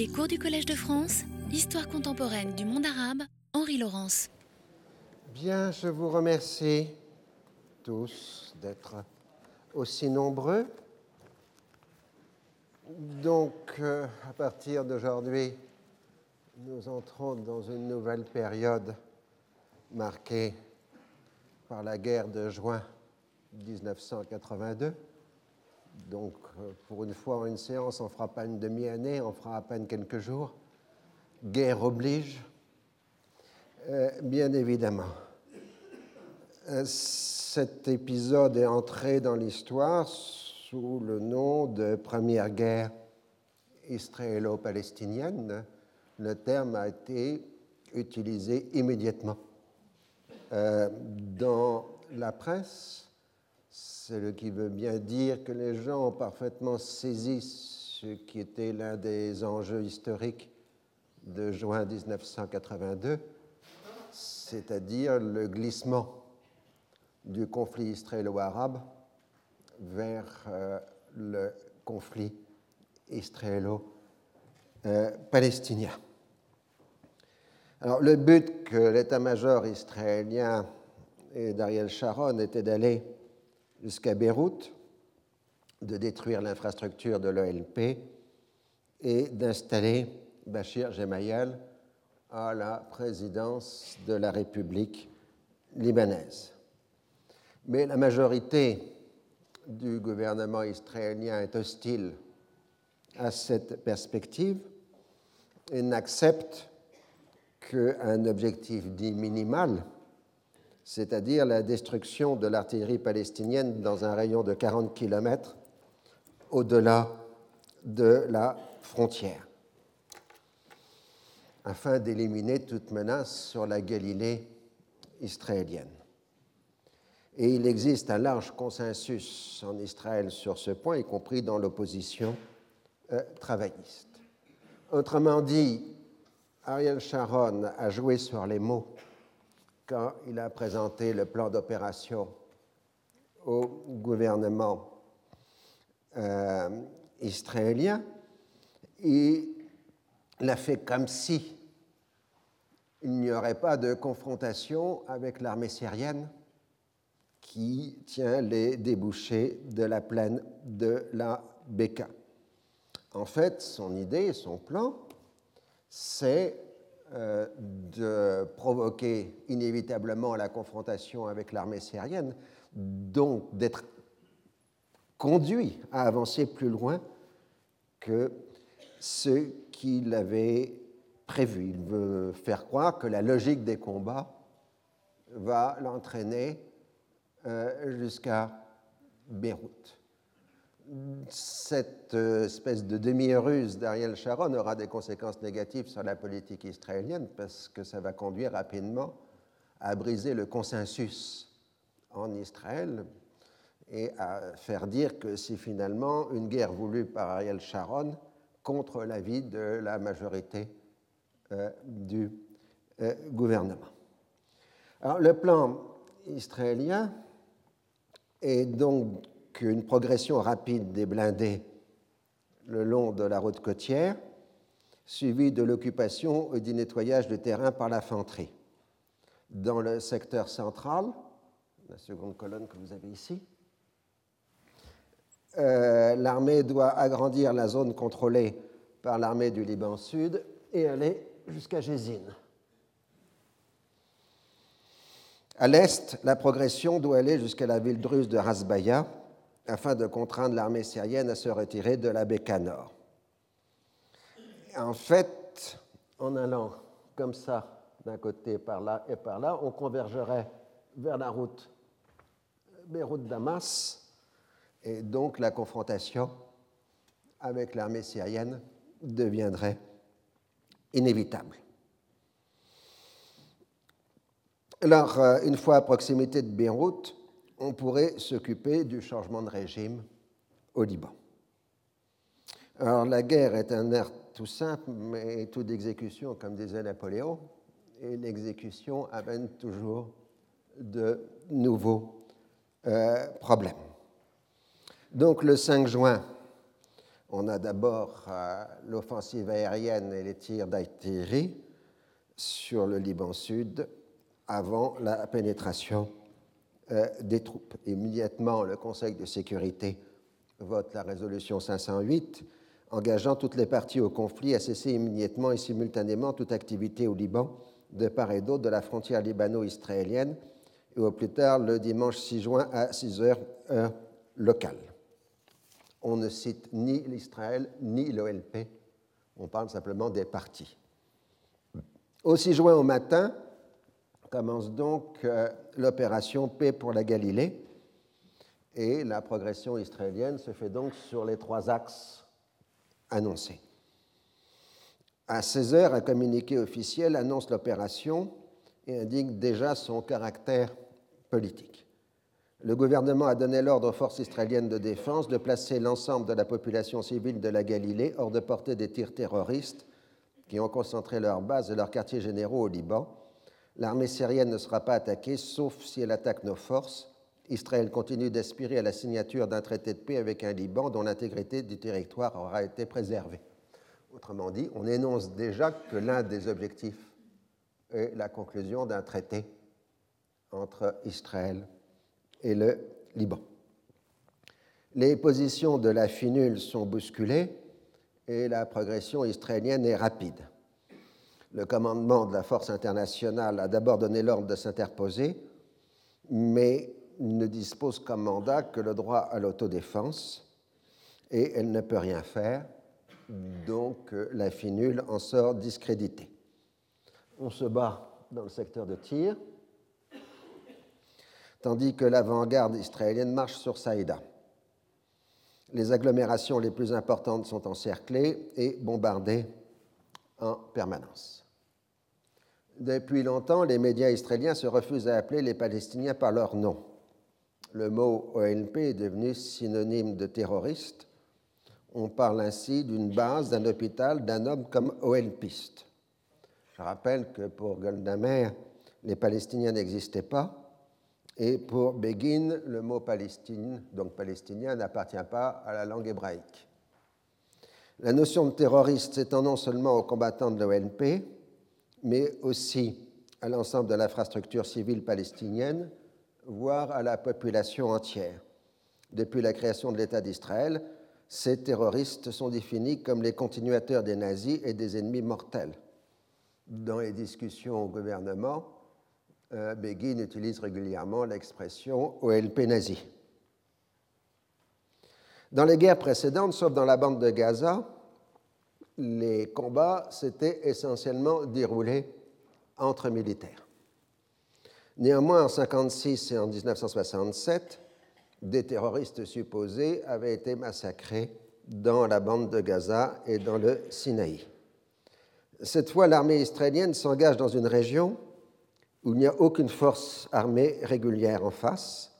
Les cours du Collège de France, Histoire contemporaine du monde arabe, Henri Laurence. Bien, je vous remercie tous d'être aussi nombreux. Donc, euh, à partir d'aujourd'hui, nous entrons dans une nouvelle période marquée par la guerre de juin 1982. Donc, euh, pour une fois, une séance, on fera pas une demi-année, on fera à peine quelques jours. Guerre oblige, euh, bien évidemment. Euh, cet épisode est entré dans l'histoire sous le nom de Première guerre israélo-palestinienne. Le terme a été utilisé immédiatement. dans la presse, ce qui veut bien dire que les gens ont parfaitement saisi ce qui était l'un des enjeux historiques de juin 1982, c'est-à-dire le glissement du conflit israélo-arabe vers euh, le conflit israélo-palestinien. Alors, le but que l'état-major israélien et d'Ariel Sharon était d'aller jusqu'à Beyrouth, de détruire l'infrastructure de l'OLP et d'installer Bachir Gemayel à la présidence de la République libanaise. Mais la majorité du gouvernement israélien est hostile à cette perspective et n'accepte qu'un objectif dit minimal c'est-à-dire la destruction de l'artillerie palestinienne dans un rayon de 40 km au-delà de la frontière, afin d'éliminer toute menace sur la Galilée israélienne. Et il existe un large consensus en Israël sur ce point, y compris dans l'opposition euh, travailliste. Autrement dit, Ariel Sharon a joué sur les mots quand il a présenté le plan d'opération au gouvernement euh, israélien, il a fait comme si il n'y aurait pas de confrontation avec l'armée syrienne qui tient les débouchés de la plaine de la Beka. En fait, son idée, son plan, c'est euh, de provoquer inévitablement la confrontation avec l'armée syrienne, donc d'être conduit à avancer plus loin que ce qu'il avait prévu. Il veut faire croire que la logique des combats va l'entraîner euh, jusqu'à Beyrouth cette euh, espèce de demi-ruse d'Ariel Sharon aura des conséquences négatives sur la politique israélienne parce que ça va conduire rapidement à briser le consensus en Israël et à faire dire que c'est finalement une guerre voulue par Ariel Sharon contre l'avis de la majorité euh, du euh, gouvernement. Alors le plan israélien est donc une progression rapide des blindés le long de la route côtière, suivie de l'occupation et du nettoyage de terrain par l'infanterie. Dans le secteur central, la seconde colonne que vous avez ici, euh, l'armée doit agrandir la zone contrôlée par l'armée du Liban Sud et aller jusqu'à Jézine. À l'est, la progression doit aller jusqu'à la ville druze de Rasbaya, afin de contraindre l'armée syrienne à se retirer de la Beka Nord. En fait, en allant comme ça, d'un côté par là et par là, on convergerait vers la route Beyrouth-Damas, et donc la confrontation avec l'armée syrienne deviendrait inévitable. Alors, euh, une fois à proximité de Beyrouth, on pourrait s'occuper du changement de régime au Liban. Alors la guerre est un art tout simple, mais tout d'exécution, comme disait Napoléon, et l'exécution amène toujours de nouveaux euh, problèmes. Donc le 5 juin, On a d'abord l'offensive aérienne et les tirs d'artillerie sur le Liban Sud avant la pénétration des troupes. Immédiatement, le Conseil de sécurité vote la résolution 508 engageant toutes les parties au conflit à cesser immédiatement et simultanément toute activité au Liban de part et d'autre de la frontière libano-israélienne et au plus tard le dimanche 6 juin à 6 heures heure locale. On ne cite ni l'Israël ni l'OLP, on parle simplement des parties. Au 6 juin au matin commence donc euh, l'opération Paix pour la Galilée et la progression israélienne se fait donc sur les trois axes annoncés. À 16 heures, un communiqué officiel annonce l'opération et indique déjà son caractère politique. Le gouvernement a donné l'ordre aux forces israéliennes de défense de placer l'ensemble de la population civile de la Galilée hors de portée des tirs terroristes qui ont concentré leurs bases et leurs quartiers généraux au Liban. L'armée syrienne ne sera pas attaquée sauf si elle attaque nos forces Israël continue d'aspirer à la signature d'un traité de paix avec un Liban dont l'intégrité du territoire aura été préservée. Autrement dit, on énonce déjà que l'un des objectifs est la conclusion d'un traité entre Israël et le Liban. Les positions de la finule sont bousculées et la progression israélienne est rapide. Le commandement de la force internationale a d'abord donné l'ordre de s'interposer, mais ne dispose comme mandat que le droit à l'autodéfense et elle ne peut rien faire, donc euh, la finule en sort discréditée. On se bat dans le secteur de tir, tandis que l'avant-garde israélienne marche sur Saïda. Les agglomérations les plus importantes sont encerclées et bombardées en permanence. Depuis longtemps, les médias israéliens se refusent à appeler les Palestiniens par leur nom le mot OLP est devenu synonyme de terroriste. On parle ainsi d'une base, d'un hôpital, d'un homme comme OLPiste. Je rappelle que pour Goldamer, les Palestiniens n'existaient pas, et pour Begin, le mot Palestine, donc palestinien, n'appartient pas à la langue hébraïque. La notion de terroriste s'étend non seulement aux combattants de l'OLP, mais aussi à l'ensemble de l'infrastructure civile palestinienne, voire à la population entière. Depuis la création de l'État d'Israël, ces terroristes sont définis comme les continuateurs des nazis et des ennemis mortels. Dans les discussions au gouvernement, euh, Begin utilise régulièrement l'expression OLP nazi. Dans les guerres précédentes, sauf dans la bande de Gaza, les combats s'étaient essentiellement déroulés entre militaires. Néanmoins, en 1956 et en 1967, des terroristes supposés avaient été massacrés dans la bande de Gaza et dans le Sinaï. Cette fois, l'armée israélienne s'engage dans une région où il n'y a aucune force armée régulière en face.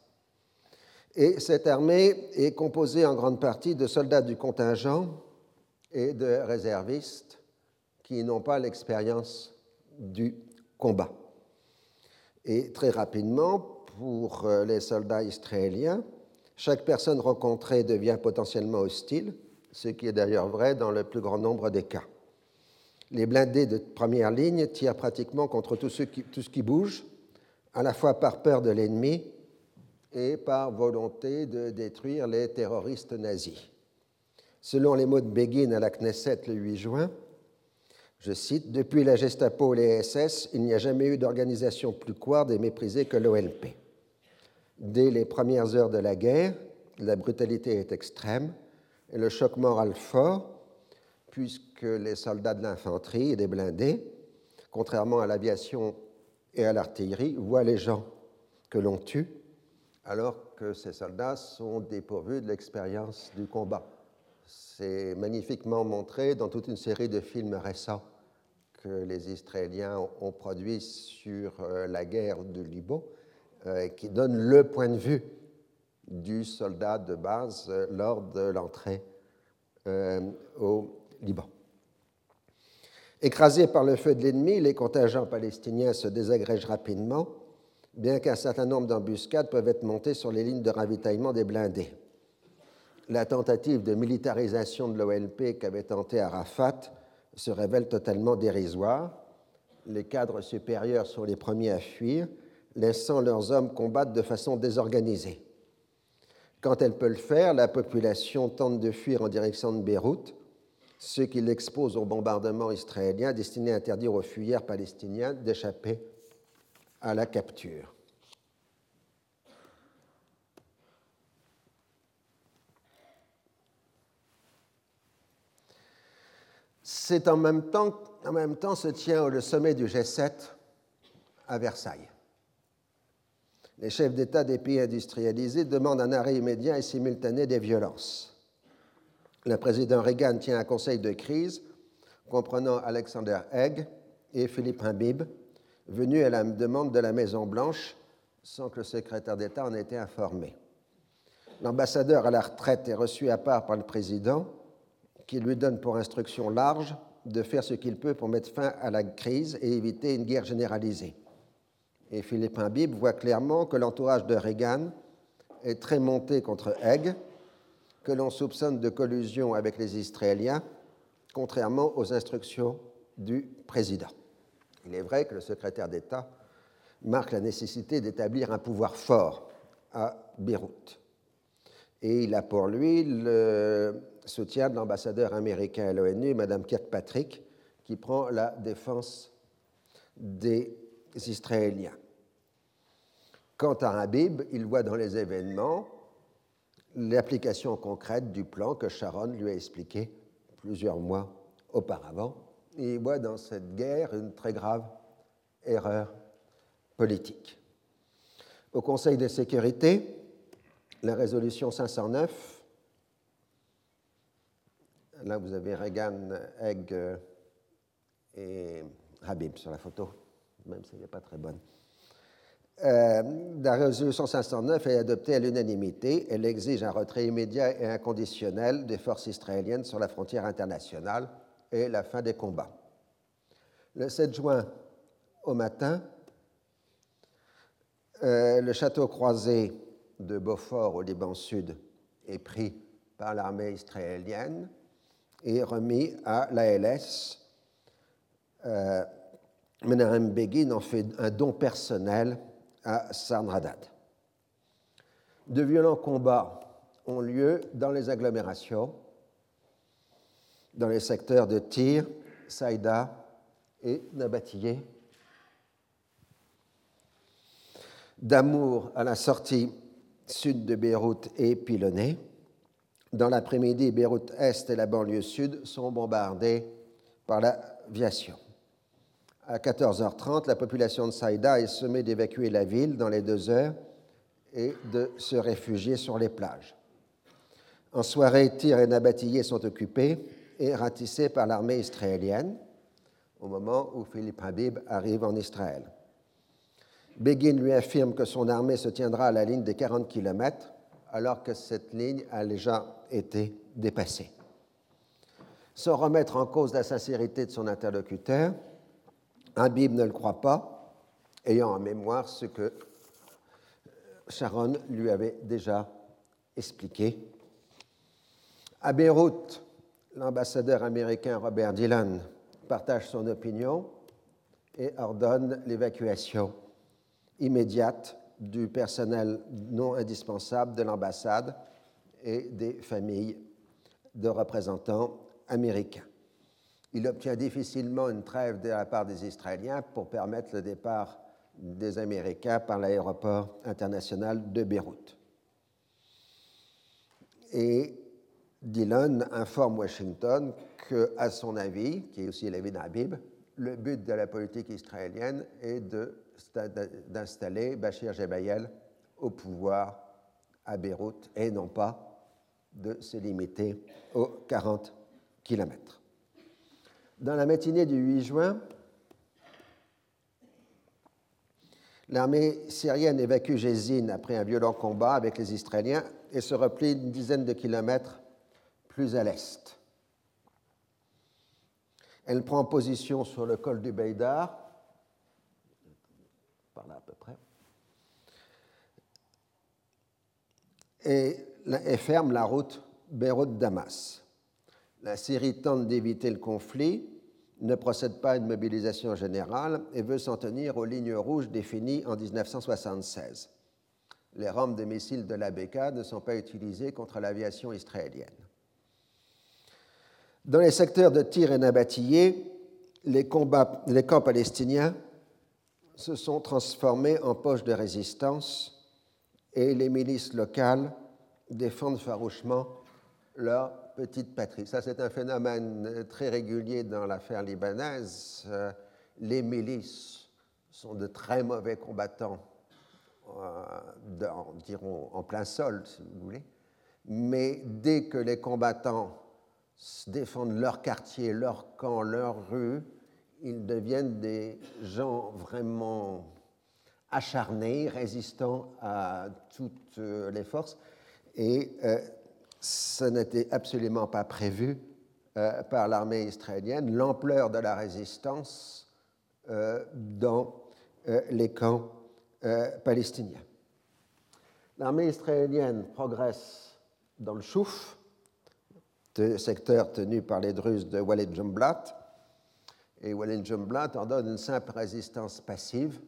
Et cette armée est composée en grande partie de soldats du contingent et de réservistes qui n'ont pas l'expérience du combat. Et très rapidement, pour euh, les soldats israéliens, chaque personne rencontrée devient potentiellement hostile, ce qui est d'ailleurs vrai dans le plus grand nombre des cas. Les blindés de première ligne tirent pratiquement contre tout ce qui, tout ce qui bouge, à la fois par peur de l'ennemi et par volonté de détruire les terroristes nazis. Selon les mots de Begin à la Knesset le 8 juin, je cite, Depuis la Gestapo et les SS, il n'y a jamais eu d'organisation plus couarde et méprisée que l'OLP. Dès les premières heures de la guerre, la brutalité est extrême et le choc moral fort, puisque les soldats de l'infanterie et des blindés, contrairement à l'aviation et à l'artillerie, voient les gens que l'on tue, alors que ces soldats sont dépourvus de l'expérience du combat. C'est magnifiquement montré dans toute une série de films récents que les Israéliens ont produits sur euh, la guerre du Liban, euh, qui donnent le point de vue du soldat de base euh, lors de l'entrée au Liban. Écrasés par le feu de l'ennemi, les contingents palestiniens se désagrègent rapidement, bien qu'un certain nombre d'embuscades peuvent être montées sur les lignes de ravitaillement des blindés. La tentative de militarisation de l'OLP qu'avait tenté Arafat se révèle totalement dérisoire. Les cadres supérieurs sont les premiers à fuir, laissant leurs hommes combattre de façon désorganisée. Quand elle peut le faire, la population tente de fuir en direction de Beyrouth, ce qui l'expose au bombardement israélien destiné à interdire aux fuyards palestiniens d'échapper à la capture. C'est en même temps, en se tient le sommet du G7 à Versailles. Les chefs d'État des pays industrialisés demandent un arrêt immédiat et simultané des violences. Le président Reagan tient un conseil de crise comprenant Alexander Haig et Philippe Habib, venus à la demande de la Maison-Blanche sans que le secrétaire d'État en ait été informé. L'ambassadeur à la retraite est reçu à part par le président qui lui donne pour instruction large de faire ce qu'il peut pour mettre fin à la crise et éviter une guerre généralisée. Et Philippe Habib voit clairement que l'entourage de Reagan est très monté contre Haig, que l'on soupçonne de collusion avec les Israéliens, contrairement aux instructions du président. Il est vrai que le secrétaire d'État marque la nécessité d'établir un pouvoir fort à Beyrouth. Et il a pour lui le soutien de l'ambassadeur américain à l'ONU, Mme Kirkpatrick, qui prend la défense des Israéliens. Quant à Habib, il voit dans les événements l'application concrète du plan que Sharon lui a expliqué plusieurs mois auparavant. Il voit dans cette guerre une très grave erreur politique. Au Conseil de sécurité, la résolution 509 Là, vous avez Reagan, Egg euh, et Habib sur la photo, même si elle n'est pas très bonne. Euh, la résolution 509 est adoptée à l'unanimité. Elle exige un retrait immédiat et inconditionnel des forces israéliennes sur la frontière internationale et la fin des combats. Le 7 juin au matin, euh, le château croisé de Beaufort au Liban Sud est pris par l'armée israélienne et remis à l'ALS. Euh, Menahem Begin en fait un don personnel à Sarnradad. De violents combats ont lieu dans les agglomérations, dans les secteurs de Tyr, Saïda et Nabatillé. D'amour à la sortie sud de Beyrouth et pilonnée. Dans l'après-midi, Beyrouth-Est et la banlieue sud sont bombardées par l'aviation. À 14h30, la population de Saïda est sommée d'évacuer la ville dans les deux heures et de se réfugier sur les plages. En soirée, Tyr et Nabatillé sont occupés et ratissés par l'armée israélienne au moment où Philippe Habib arrive en Israël. Begin lui affirme que son armée se tiendra à la ligne des 40 km alors que cette ligne a déjà été dépassée. Sans remettre en cause la sincérité de son interlocuteur, Habib ne le croit pas, ayant en mémoire ce que Sharon lui avait déjà expliqué. À Beyrouth, l'ambassadeur américain Robert Dillon partage son opinion et ordonne l'évacuation immédiate du personnel non indispensable de l'ambassade et des familles de représentants américains. Il obtient difficilement une trêve de la part des Israéliens pour permettre le départ des Américains par l'aéroport international de Beyrouth. Et Dillon informe Washington que, à son avis, qui est aussi l'avis d'Habib, le but de la politique israélienne est d'installer Bachir Jebayel au pouvoir à Beyrouth et non pas de se limiter aux 40 km. Dans la matinée du 8 juin, l'armée syrienne évacue Jézine après un violent combat avec les Israéliens et se replie une dizaine de kilomètres plus à l'est. Elle prend position sur le col du Beidar, par là à peu près, et, et ferme la route Beyrouth-Damas. La Syrie tente d'éviter le conflit, ne procède pas à une mobilisation générale et veut s'en tenir aux lignes rouges définies en 1976. Les rampes de missiles de l'ABK ne sont pas utilisées contre l'aviation israélienne. Dans les secteurs de Tir et Nabatillé, les, combats, les camps palestiniens se sont transformés en poches de résistance et les milices locales défendent farouchement leur petite patrie. Ça, c'est un phénomène très régulier dans l'affaire libanaise. Euh, les milices sont de très mauvais combattants, euh, dirons en plein sol, si vous voulez. Mais dès que les combattants défendent leur quartier, leur camp, leur rue, ils deviennent des gens vraiment acharnés, résistants à toutes les forces. Et euh, ce n'était absolument pas prévu euh, par l'armée israélienne, l'ampleur de la résistance euh, dans euh, les camps palestiniens. L'armée israélienne progresse dans le Chouf, secteur tenu par les Druzes de Walid Jumblat, et Walid Jumblat en donne une simple résistance passive,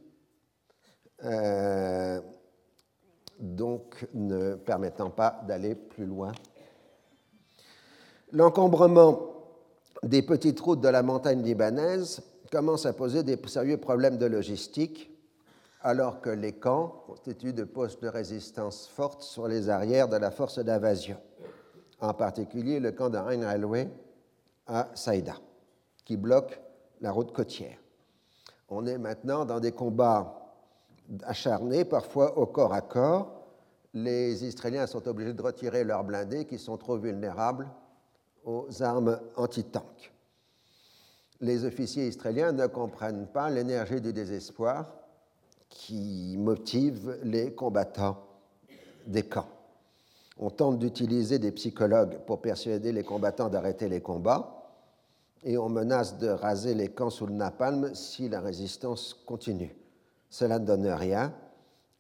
donc ne permettant pas d'aller plus loin. L'encombrement des petites routes de la montagne libanaise commence à poser des sérieux problèmes de logistique, alors que les camps constituent de postes de résistance fortes sur les arrières de la force d'invasion, en particulier le camp de Railway à Saïda, qui bloque la route côtière. On est maintenant dans des combats acharnés, parfois au corps à corps. Les Israéliens sont obligés de retirer leurs blindés qui sont trop vulnérables aux armes anti-tank. Les officiers israéliens ne comprennent pas l'énergie du désespoir qui motive les combattants des camps. On tente d'utiliser des psychologues pour persuader les combattants d'arrêter les combats et on menace de raser les camps sous le napalm si la résistance continue cela ne donne rien.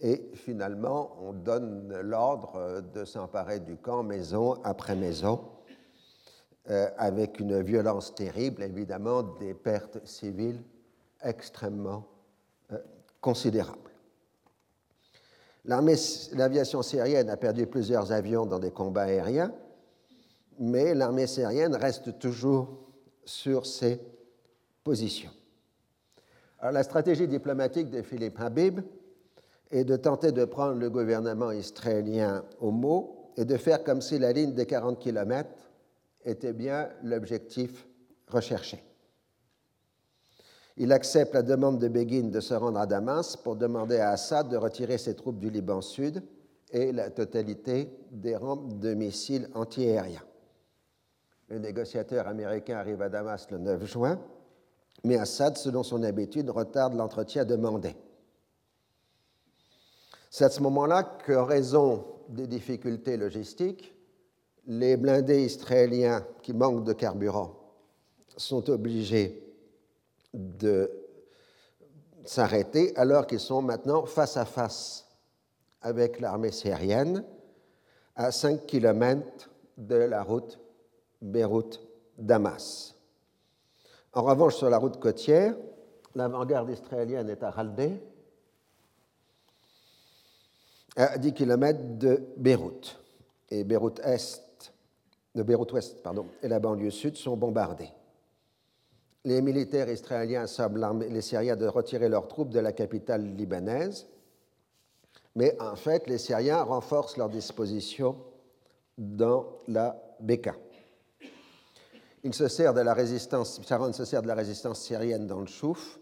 Et finalement, on donne l'ordre de s'emparer du camp maison après maison, euh, avec une violence terrible, évidemment, des pertes civiles extrêmement euh, considérables. L'aviation syrienne a perdu plusieurs avions dans des combats aériens, mais l'armée syrienne reste toujours sur ses positions la stratégie diplomatique de Philippe Habib est de tenter de prendre le gouvernement israélien au mot et de faire comme si la ligne des 40 km était bien l'objectif recherché. Il accepte la demande de Begin de se rendre à Damas pour demander à Assad de retirer ses troupes du Liban Sud et la totalité des rampes de missiles antiaériens. Le négociateur américain arrive à Damas le 9 juin mais Assad, selon son habitude, retarde l'entretien demandé. C'est à ce moment-là qu'en raison des difficultés logistiques, les blindés israéliens qui manquent de carburant sont obligés de s'arrêter alors qu'ils sont maintenant face à face avec l'armée syrienne à 5 km de la route Beyrouth-Damas. En revanche, sur la route côtière, l'avant-garde israélienne est à Raldé, à 10 km de Beyrouth. Et Beyrouth Est, de Beyrouth Ouest pardon, et la banlieue sud sont bombardés. Les militaires israéliens semblent les Syriens de retirer leurs troupes de la capitale libanaise, mais en fait, les Syriens renforcent leur disposition dans la Beka. Il se sert de la résistance, syrienne dans le Chouf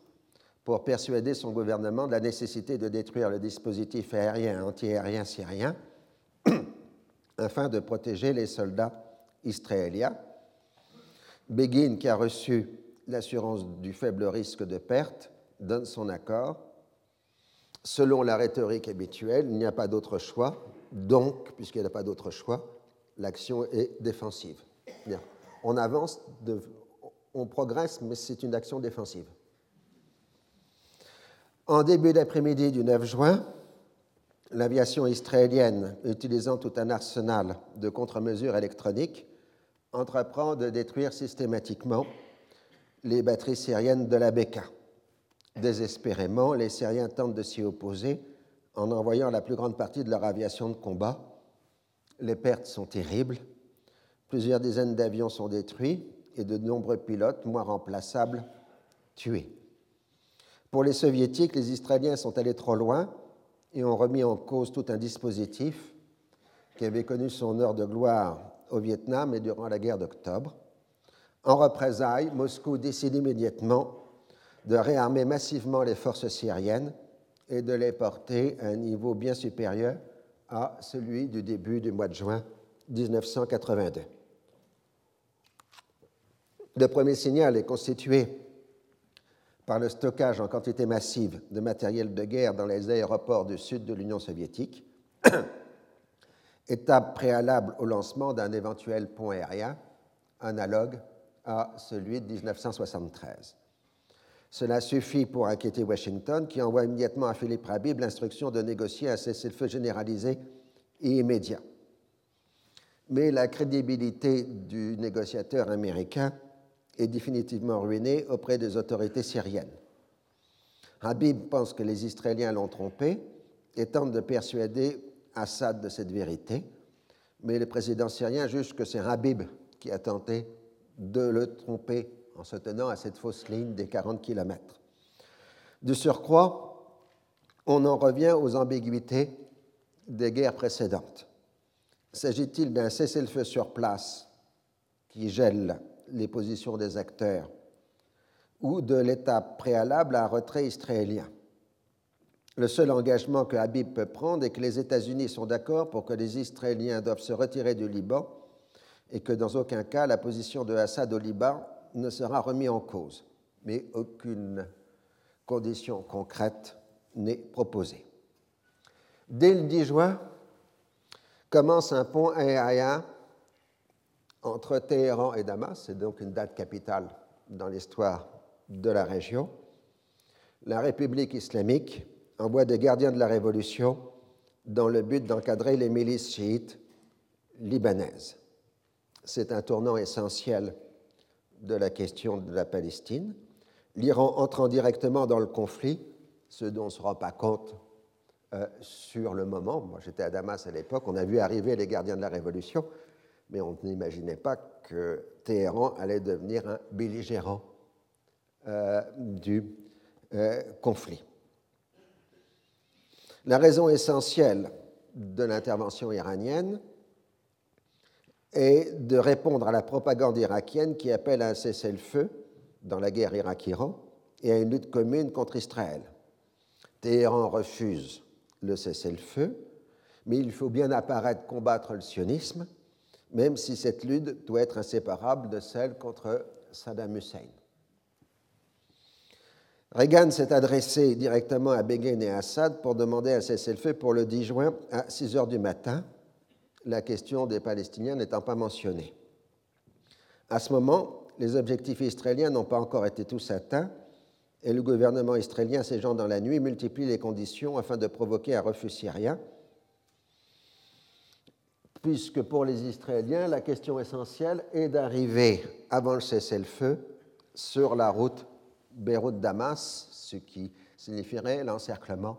pour persuader son gouvernement de la nécessité de détruire le dispositif aérien antiaérien syrien afin de protéger les soldats israéliens. Begin, qui a reçu l'assurance du faible risque de perte, donne son accord. Selon la rhétorique habituelle, il n'y a pas d'autre choix, donc, puisqu'il n'y a pas d'autre choix, l'action est défensive. On avance, on progresse, mais c'est une action défensive. En début d'après-midi du 9 juin, l'aviation israélienne, utilisant tout un arsenal de contre-mesures électroniques, entreprend de détruire systématiquement les batteries syriennes de la Beka. Désespérément, les Syriens tentent de s'y opposer en envoyant la plus grande partie de leur aviation de combat. Les pertes sont terribles. Plusieurs dizaines d'avions sont détruits et de nombreux pilotes, moins remplaçables, tués. Pour les soviétiques, les Israéliens sont allés trop loin et ont remis en cause tout un dispositif qui avait connu son heure de gloire au Vietnam et durant la guerre d'octobre. En représailles, Moscou décide immédiatement de réarmer massivement les forces syriennes et de les porter à un niveau bien supérieur à celui du début du mois de juin 1982. Le premier signal est constitué par le stockage en quantité massive de matériel de guerre dans les aéroports du sud de l'Union soviétique, étape préalable au lancement d'un éventuel pont aérien analogue à celui de 1973. Cela suffit pour inquiéter Washington, qui envoie immédiatement à Philippe Rabib l'instruction de négocier un cessez-le-feu généralisé et immédiat. Mais la crédibilité du négociateur américain est définitivement ruinée auprès des autorités syriennes. Habib pense que les Israéliens l'ont trompé et tente de persuader Assad de cette vérité, mais le président syrien juge que c'est Habib qui a tenté de le tromper en se tenant à cette fausse ligne des 40 km. De surcroît, on en revient aux ambiguïtés des guerres précédentes. S'agit-il d'un cessez-le-feu sur place qui gèle les positions des acteurs ou de l'étape préalable à un retrait israélien Le seul engagement que Habib peut prendre est que les États-Unis sont d'accord pour que les Israéliens doivent se retirer du Liban et que dans aucun cas la position de Assad au Liban ne sera remise en cause. Mais aucune condition concrète n'est proposée. Dès le 10 juin, commence un pont aérien entre Téhéran et Damas, c'est donc une date capitale dans l'histoire de la région. La République islamique envoie des gardiens de la révolution dans le but d'encadrer les milices chiites libanaises. C'est un tournant essentiel de la question de la Palestine. L'Iran entrant directement dans le conflit, ce dont on ne se rend pas compte euh, sur le moment. Moi, j'étais à Damas à l'époque, on a vu arriver les gardiens de la Révolution, mais on n'imaginait pas que Téhéran allait devenir un belligérant euh, du euh, conflit. La raison essentielle de l'intervention iranienne est de répondre à la propagande irakienne qui appelle à un cessez-le-feu dans la guerre Irak-Iran et à une lutte commune contre Israël. Téhéran refuse le cessez-le-feu, mais il faut bien apparaître combattre le sionisme même si cette lutte doit être inséparable de celle contre Saddam Hussein. Reagan s'est adressé directement à Begin et Assad pour demander un cessez-le-feu pour le 10 juin à 6 heures du matin, la question des Palestiniens n'étant pas mentionnée. À ce moment, les objectifs israéliens n'ont pas encore été tous atteints et le gouvernement israélien, ségeant dans la nuit, multiplie les conditions afin de provoquer un refus syrien puisque pour les Israéliens, la question essentielle est d'arriver avant le cessez-le-feu sur la route Beyrouth-Damas, ce qui signifierait l'encerclement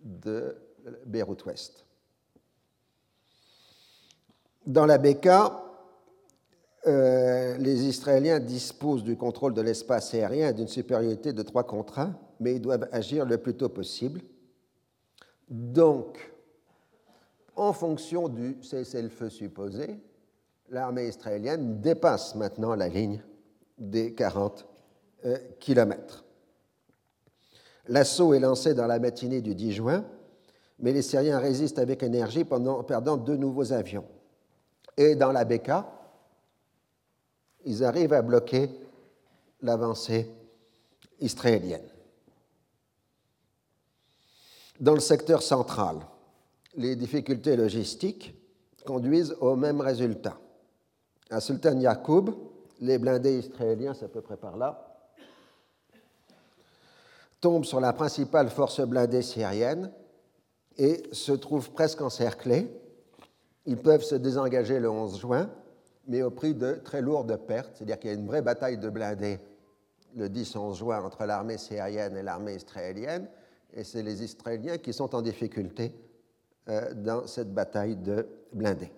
de Beyrouth-Ouest. Dans la Beka, euh, les Israéliens disposent du contrôle de l'espace aérien et d'une supériorité de 3 contre 1, mais ils doivent agir le plus tôt possible. Donc, en fonction du cessez-le-feu supposé, l'armée israélienne dépasse maintenant la ligne des 40 euh, km. L'assaut est lancé dans la matinée du 10 juin, mais les Syriens résistent avec énergie pendant, perdant deux nouveaux avions. Et dans la Beka, ils arrivent à bloquer l'avancée israélienne. Dans le secteur central, les difficultés logistiques conduisent au même résultat. À Sultan Yacoub, les blindés israéliens, c'est à peu près par là, tombent sur la principale force blindée syrienne et se trouvent presque encerclés. Ils peuvent se désengager le 11 juin, mais au prix de très lourdes pertes, c'est-à-dire qu'il y a une vraie bataille de blindés le 10-11 juin entre l'armée syrienne et l'armée israélienne, et c'est les Israéliens qui sont en difficulté dans cette bataille de blindés.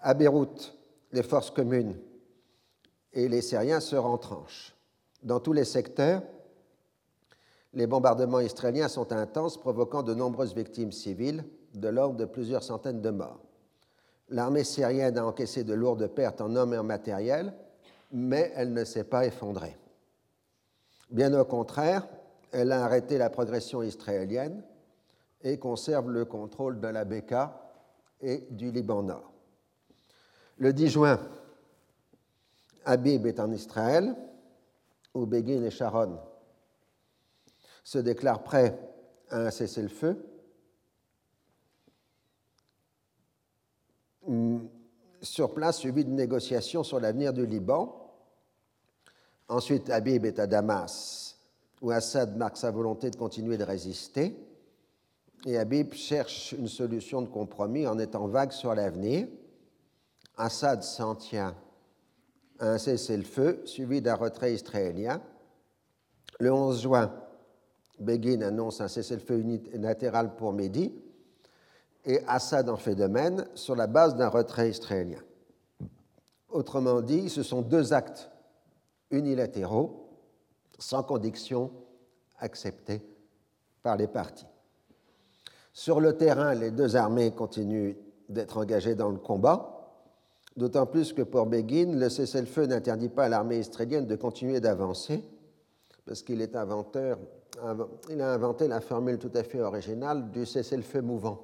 À Beyrouth, les forces communes et les Syriens se rentranchent. Dans tous les secteurs, les bombardements israéliens sont intenses, provoquant de nombreuses victimes civiles, de l'ordre de plusieurs centaines de morts. L'armée syrienne a encaissé de lourdes pertes en hommes et en matériel, mais elle ne s'est pas effondrée. Bien au contraire, elle a arrêté la progression israélienne et conserve le contrôle de la Beka et du Liban Nord. Le 10 juin, Habib est en Israël, où Begin et Sharon se déclarent prêts à un cessez-le-feu. Sur place, suivi de négociations sur l'avenir du Liban. Ensuite, Habib est à Damas, où Assad marque sa volonté de continuer de résister. Et Habib cherche une solution de compromis en étant vague sur l'avenir. Assad s'en tient à un cessez-le-feu suivi d'un retrait israélien. Le 11 juin, Begin annonce un cessez-le-feu unilatéral pour Midi et Assad en fait de même sur la base d'un retrait israélien. Autrement dit, ce sont deux actes unilatéraux sans condition acceptée par les partis. Sur le terrain, les deux armées continuent d'être engagées dans le combat, d'autant plus que pour Begin, le cessez-le-feu n'interdit pas à l'armée israélienne de continuer d'avancer, parce qu'il est inventeur, il a inventé la formule tout à fait originale du cessez-le-feu mouvant.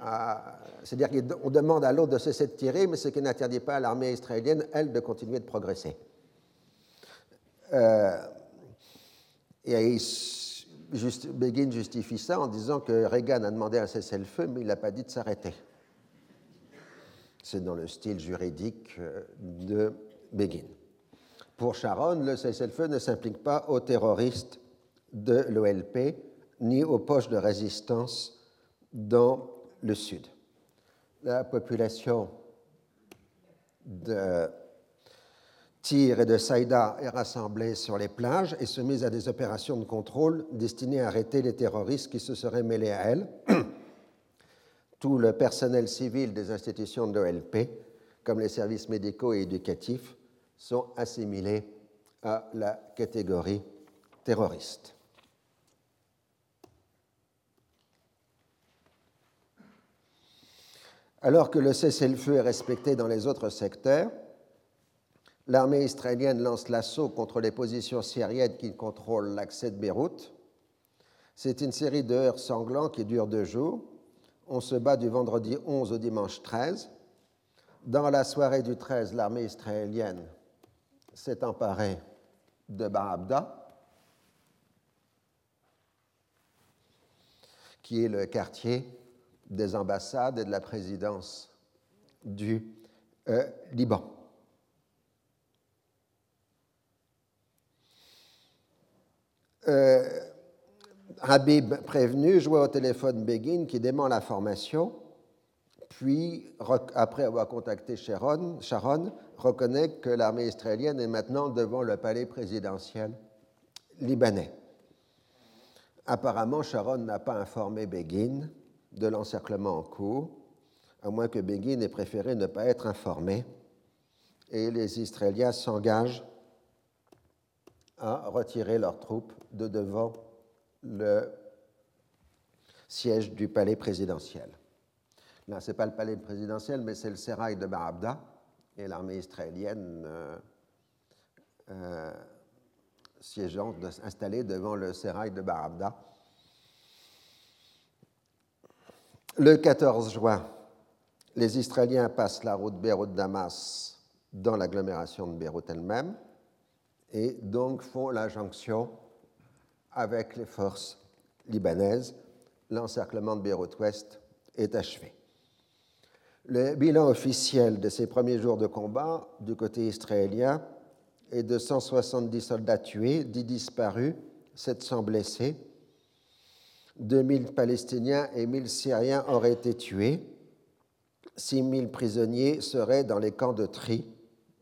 Ah, c'est-à-dire qu'on demande à l'autre de cesser de tirer, mais ce qui n'interdit pas à l'armée israélienne, elle, de continuer de progresser. Euh, et Begin justifie ça en disant que Reagan a demandé un cessez-le-feu, mais il n'a pas dit de s'arrêter. C'est dans le style juridique euh, de Begin. Pour Sharon, le cessez-le-feu ne s'implique pas aux terroristes de l'OLP ni aux poches de résistance dans le sud. La population de Tyr et de Saïda est rassemblée sur les plages et soumise à des opérations de contrôle destinées à arrêter les terroristes qui se seraient mêlés à elle. Tout le personnel civil des institutions de l'OLP, comme les services médicaux et éducatifs, sont assimilés à la catégorie terroriste. Alors que le cessez-le-feu est respecté dans les autres secteurs, l'armée israélienne lance l'assaut contre les positions syriennes qui contrôlent l'accès de Beyrouth. C'est une série de heures sanglants qui dure deux jours. On se bat du vendredi 11 au dimanche 13. Dans la soirée du 13, l'armée israélienne s'est emparée de Barabda, qui est le quartier des ambassades et de la présidence du euh, Liban. Euh, Habib, prévenu, jouait au téléphone Begin qui dément l'information, puis, après avoir contacté Sharon, Sharon reconnaît que l'armée israélienne est maintenant devant le palais présidentiel libanais. Apparemment, Sharon n'a pas informé Begin de l'encerclement en cours, à moins que Begin ait préféré ne pas être informé, et les Israéliens s'engagent à retirer leurs troupes de devant le siège du palais présidentiel. Là, ce n'est pas le palais présidentiel, mais c'est le sérail de Barabda, et l'armée israélienne euh, euh, siégeant, installée devant le sérail de Barabda. Le 14 juin, les Israéliens passent la route Beyrouth-Damas dans l'agglomération de Beyrouth elle-même et donc font la jonction avec les forces libanaises. L'encerclement de Beyrouth-Ouest est achevé. Le bilan officiel de ces premiers jours de combat du côté israélien est de 170 soldats tués, 10 disparus, 700 blessés 2000 Palestiniens et 1000 Syriens auraient été tués. 6000 prisonniers seraient dans les camps de tri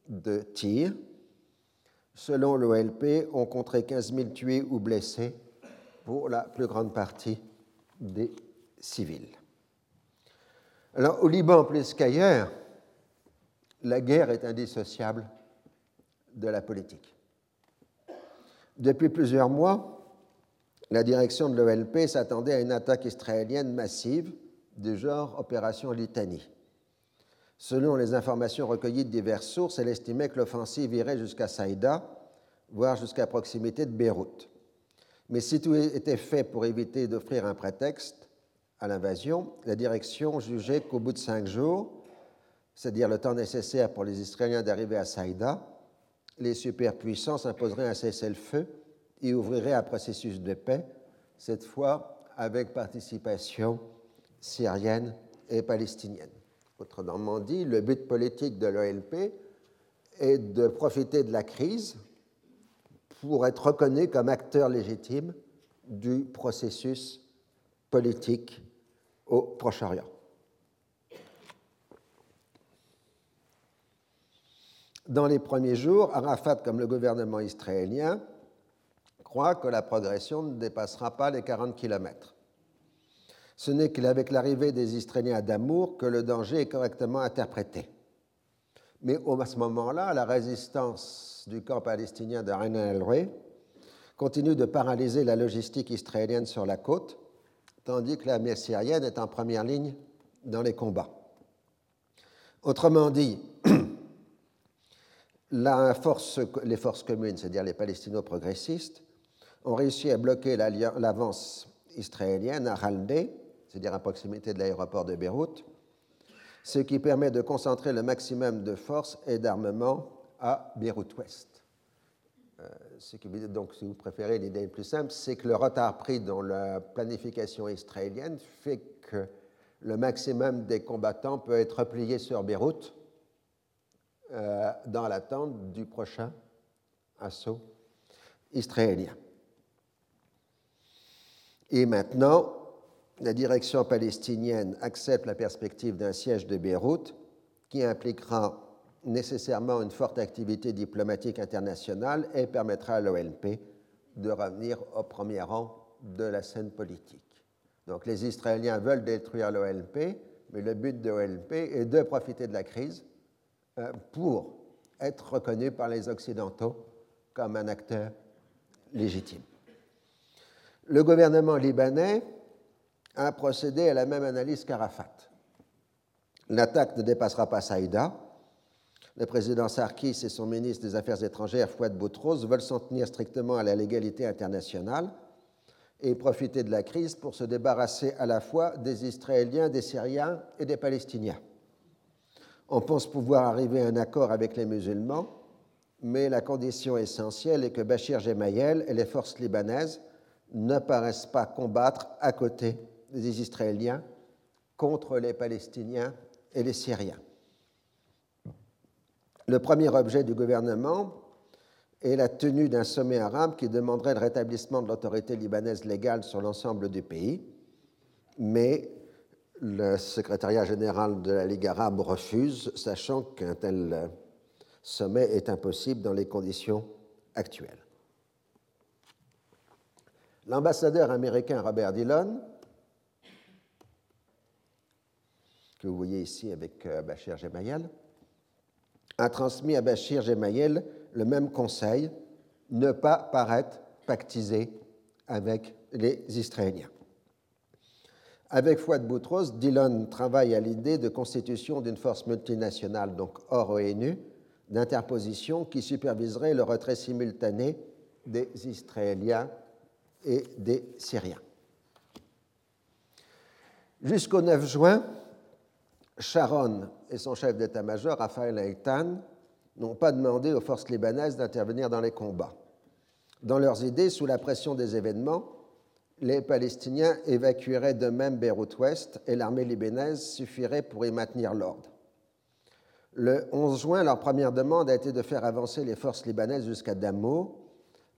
de tir. Selon l'OLP, on compterait 15 000 tués ou blessés, pour la plus grande partie des civils. Alors, au Liban, plus qu'ailleurs, la guerre est indissociable de la politique. Depuis plusieurs mois, la direction de l'OLP s'attendait à une attaque israélienne massive du genre Opération Litanie. Selon les informations recueillies de diverses sources, elle estimait que l'offensive irait jusqu'à Saïda, voire jusqu'à proximité de Beyrouth. Mais si tout était fait pour éviter d'offrir un prétexte, à l'invasion, la direction jugeait qu'au bout de cinq jours, c'est-à-dire le temps nécessaire pour les Israéliens d'arriver à Saïda, les superpuissances imposeraient un cessez-le-feu et ouvriraient un processus de paix, cette fois avec participation syrienne et palestinienne. Autrement dit, le but politique de l'OLP est de profiter de la crise pour être reconnu comme acteur légitime du processus politique au Proche-Orient. Dans les premiers jours, Arafat, comme le gouvernement israélien, croit que la progression ne dépassera pas les 40 km. Ce n'est qu'avec l'arrivée des Israéliens à Damour que le danger est correctement interprété. Mais à ce moment-là, la résistance du camp palestinien de Ain el continue de paralyser la logistique israélienne sur la côte tandis que l'armée syrienne est en première ligne dans les combats. Autrement dit, les forces communes, c'est-à-dire les palestino-progressistes, ont réussi à bloquer l'avance israélienne à Haldé, c'est-à-dire à proximité de l'aéroport de Beyrouth, ce qui permet de concentrer le maximum de forces et d'armement à Beyrouth-Ouest. Euh, ce qui donc, si vous préférez, l'idée plus simple, c'est que le retard pris dans la planification israélienne fait que le maximum des combattants peut être replié sur Beyrouth euh, dans l'attente du prochain assaut israélien. Et maintenant, la direction palestinienne accepte la perspective d'un siège de Beyrouth qui impliquera nécessairement une forte activité diplomatique internationale et permettra à l'OLP de revenir au premier rang de la scène politique. Donc les Israéliens veulent détruire l'OLP, mais le but de l'OLP est de profiter de la crise euh, pour être reconnu par les Occidentaux comme un acteur légitime. Le gouvernement libanais a procédé à la même analyse qu'Arafat. L'attaque ne dépassera pas Saïda, le président Sarkis et son ministre des Affaires étrangères, Fouad Boutros, veulent s'en tenir strictement à la légalité internationale et profiter de la crise pour se débarrasser à la fois des Israéliens, des Syriens et des Palestiniens. On pense pouvoir arriver à un accord avec les musulmans, mais la condition essentielle est que Bachir Gemayel et les forces libanaises ne paraissent pas combattre à côté des Israéliens contre les Palestiniens et les Syriens. Le premier objet du gouvernement est la tenue d'un sommet arabe qui demanderait le rétablissement de l'autorité libanaise légale sur l'ensemble du pays, mais le secrétariat général de la Ligue arabe refuse, sachant qu'un tel sommet est impossible dans les conditions actuelles. L'ambassadeur américain Robert Dillon, que vous voyez ici avec euh, Bachir Gemayel, a transmis à Bachir Gemayel le même conseil, ne pas paraître pactisé avec les Israéliens. Avec Fouad Boutros, Dillon travaille à l'idée de constitution d'une force multinationale, donc hors ONU, d'interposition qui superviserait le retrait simultané des Israéliens et des Syriens. Jusqu'au 9 juin, Sharon et son chef d'état-major, Raphaël Eitan, n'ont pas demandé aux forces libanaises d'intervenir dans les combats. Dans leurs idées, sous la pression des événements, les Palestiniens évacueraient de même Beyrouth-Ouest et l'armée libanaise suffirait pour y maintenir l'ordre. Le 11 juin, leur première demande a été de faire avancer les forces libanaises jusqu'à Damour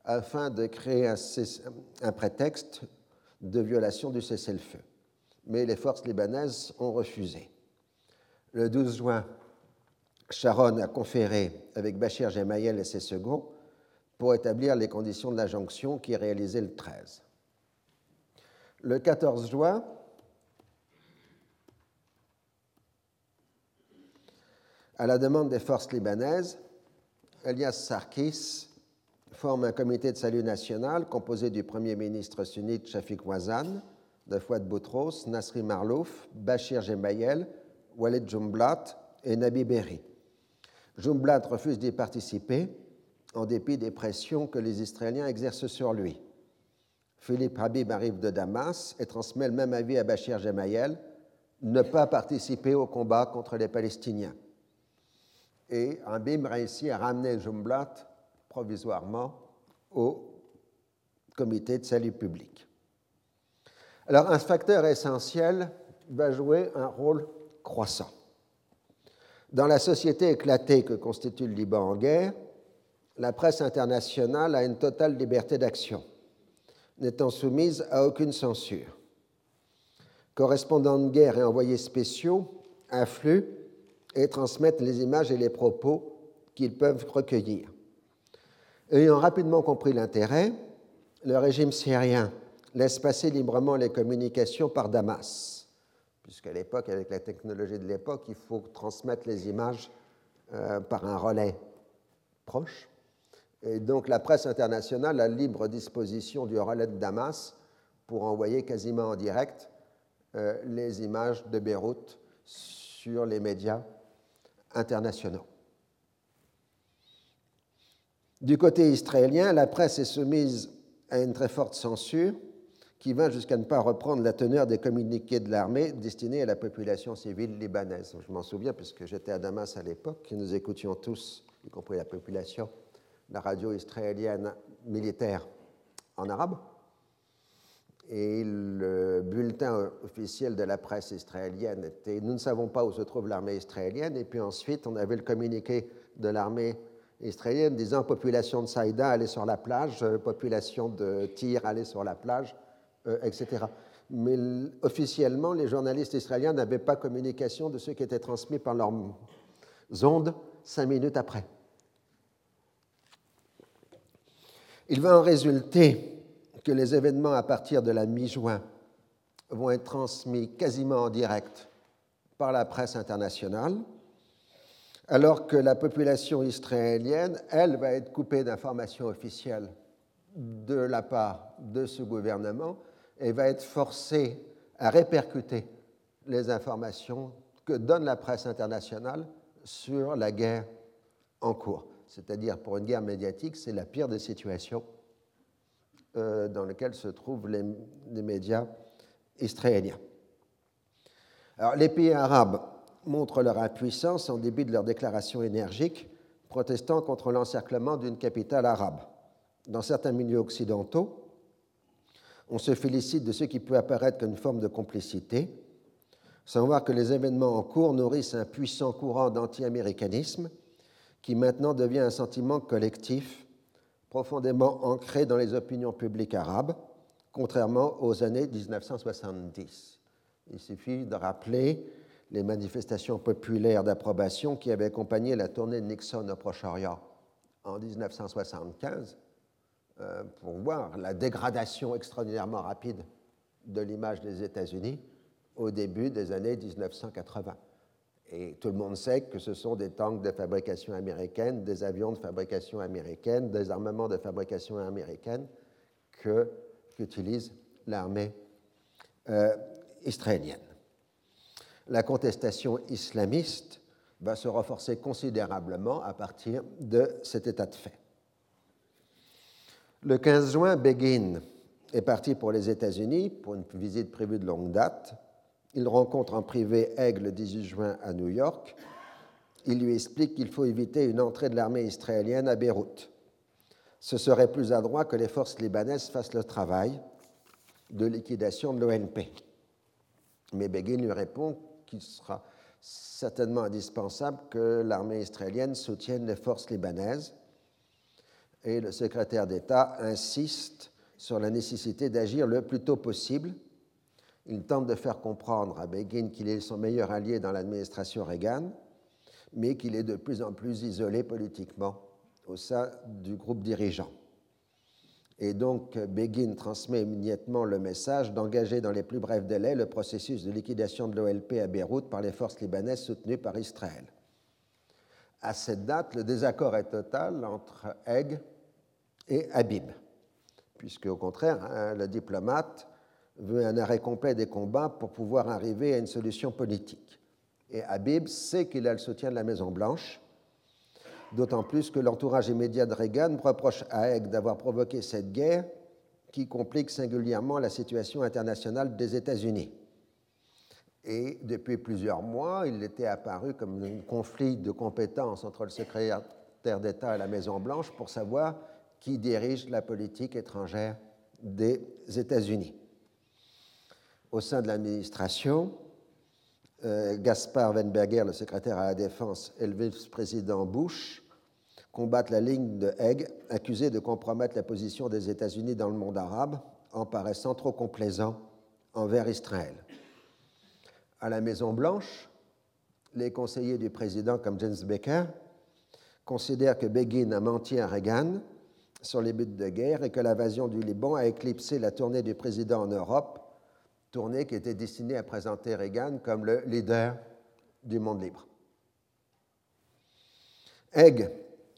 afin de créer un prétexte de violation du cessez-le-feu. Mais les forces libanaises ont refusé. Le 12 juin, Sharon a conféré avec Bachir Gemayel et ses seconds pour établir les conditions de la jonction qui est réalisée le 13. Le 14 juin, à la demande des forces libanaises, Elias Sarkis forme un comité de salut national composé du Premier ministre sunnite Shafiq Wazan, de Fouad Boutros, Nasri Marlouf, Bachir Gemayel, Walid Jumblat et Nabi Berri. Jumblat refuse d'y participer en dépit des pressions que les Israéliens exercent sur lui. Philippe Habib arrive de Damas et transmet le même avis à Bachir Gemayel, ne pas participer au combat contre les Palestiniens. Et Habib réussit à ramener Jumblat provisoirement au comité de salut public. Alors un facteur essentiel va jouer un rôle Dans la société éclatée que constitue le Liban en guerre, la presse internationale a une totale liberté d'action, n'étant soumise à aucune censure. Correspondants de guerre et envoyés spéciaux affluent et transmettent les images et les propos qu'ils peuvent recueillir. Ayant rapidement compris l'intérêt, le régime syrien laisse passer librement les communications par Damas, puisqu'à l'époque, avec la technologie de l'époque, il faut transmettre les images euh, par un relais proche. Et donc la presse internationale a libre disposition du relais de Damas pour envoyer quasiment en direct euh, les images de Beyrouth sur les médias internationaux. Du côté israélien, la presse est soumise à une très forte censure qui va jusqu'à ne pas reprendre la teneur des communiqués de l'armée destinés à la population civile libanaise. Je m'en souviens puisque j'étais à Damas à l'époque nous écoutions tous, y compris la population, la radio israélienne militaire en arabe. Et le bulletin officiel de la presse israélienne était Nous ne savons pas où se trouve l'armée israélienne. Et puis ensuite, on avait le communiqué de l'armée israélienne disant Population de Saïda, allez sur la plage, population de Tyr, allez sur la plage, etc. Mais officiellement, les journalistes israéliens n'avaient pas communication de ce qui était transmis par leurs ondes cinq minutes après. Il va en résulter que les événements à partir de la mi-juin vont être transmis quasiment en direct par la presse internationale, alors que la population israélienne, elle, va être coupée d'informations officielles de la part de ce gouvernement et va être forcée à répercuter les informations que donne la presse internationale sur la guerre en cours c'est-à-dire pour une guerre médiatique, c'est la pire des situations euh, dans lesquelles se trouvent les, médias israéliens. Alors, les pays arabes montrent leur impuissance en début de leur déclaration énergique, protestant contre l'encerclement d'une capitale arabe. Dans certains milieux occidentaux, on se félicite de ce qui peut apparaître comme une forme de complicité, sans voir que les événements en cours nourrissent un puissant courant d'anti-américanisme qui maintenant devient un sentiment collectif profondément ancré dans les opinions publiques arabes, contrairement aux années 1970. Il suffit de rappeler les manifestations populaires d'approbation qui avaient accompagné la tournée de Nixon au Proche-Orient en 1975 euh, pour voir la dégradation extraordinairement rapide de l'image des États-Unis au début des années 1980. Et tout le monde sait que ce sont des tanks de fabrication américaine, des avions de fabrication américaine, des armements de fabrication américaine qu'utilise l'armée euh, israélienne. La contestation islamiste va se renforcer considérablement à partir de cet état de fait. Le 15 juin, Begin est parti pour les États-Unis pour une visite prévue de longue date il rencontre en privé Aigle le 18 juin à New York. Il lui explique qu'il faut éviter une entrée de l'armée israélienne à Beyrouth. Ce serait plus adroit que les forces libanaises fassent le travail de liquidation de l'ONP. Mais Begin lui répond qu'il sera certainement indispensable que l'armée israélienne soutienne les forces libanaises. Et le secrétaire d'État insiste sur la nécessité d'agir le plus tôt possible. Il tente de faire comprendre à Begin qu'il est son meilleur allié dans l'administration Reagan, mais qu'il est de plus en plus isolé politiquement au sein du groupe dirigeant. Et donc, Begin transmet immédiatement le message d'engager dans les plus brefs délais le processus de liquidation de l'OLP à Beyrouth par les forces libanaises soutenues par Israël. À cette date, le désaccord est total entre Egg et Habib, puisque au contraire, hein, le diplomate veut un arrêt complet des combats pour pouvoir arriver à une solution politique. Et Habib sait qu'il a le soutien de la Maison-Blanche, d'autant plus que l'entourage immédiat de Reagan reproche à Haig d'avoir provoqué cette guerre qui complique singulièrement la situation internationale des États-Unis. Et depuis plusieurs mois, il était apparu comme un conflit de compétences entre le secrétaire d'État et la Maison-Blanche pour savoir qui dirige la politique étrangère des États-Unis. Au sein de l'administration, euh, Gaspard Weinberger, le secrétaire à la Défense, et le vice-président Bush combattent la ligne de Haig, accusé de compromettre la position des États-Unis dans le monde arabe en paraissant trop complaisant envers Israël. À la Maison-Blanche, les conseillers du président, comme James Baker, considèrent que Begin a menti à Reagan sur les buts de guerre et que l'invasion du Liban a éclipsé la tournée du président en Europe tournée qui était destinée à présenter Reagan comme le leader du monde libre. Haig,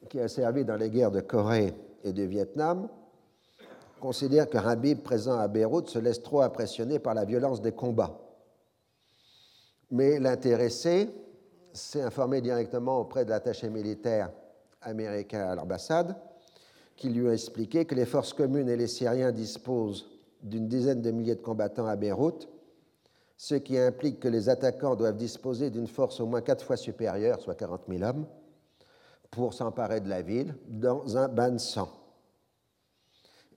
qui a servi dans les guerres de Corée et de Vietnam, considère qu'un Habib présent à Beyrouth se laisse trop impressionner par la violence des combats. Mais l'intéressé s'est informé directement auprès de l'attaché militaire américain à l'ambassade, qui lui a expliqué que les forces communes et les Syriens disposent d'une dizaine de milliers de combattants à Beyrouth, ce qui implique que les attaquants doivent disposer d'une force au moins quatre fois supérieure, soit 40 000 hommes, pour s'emparer de la ville dans un bain de sang.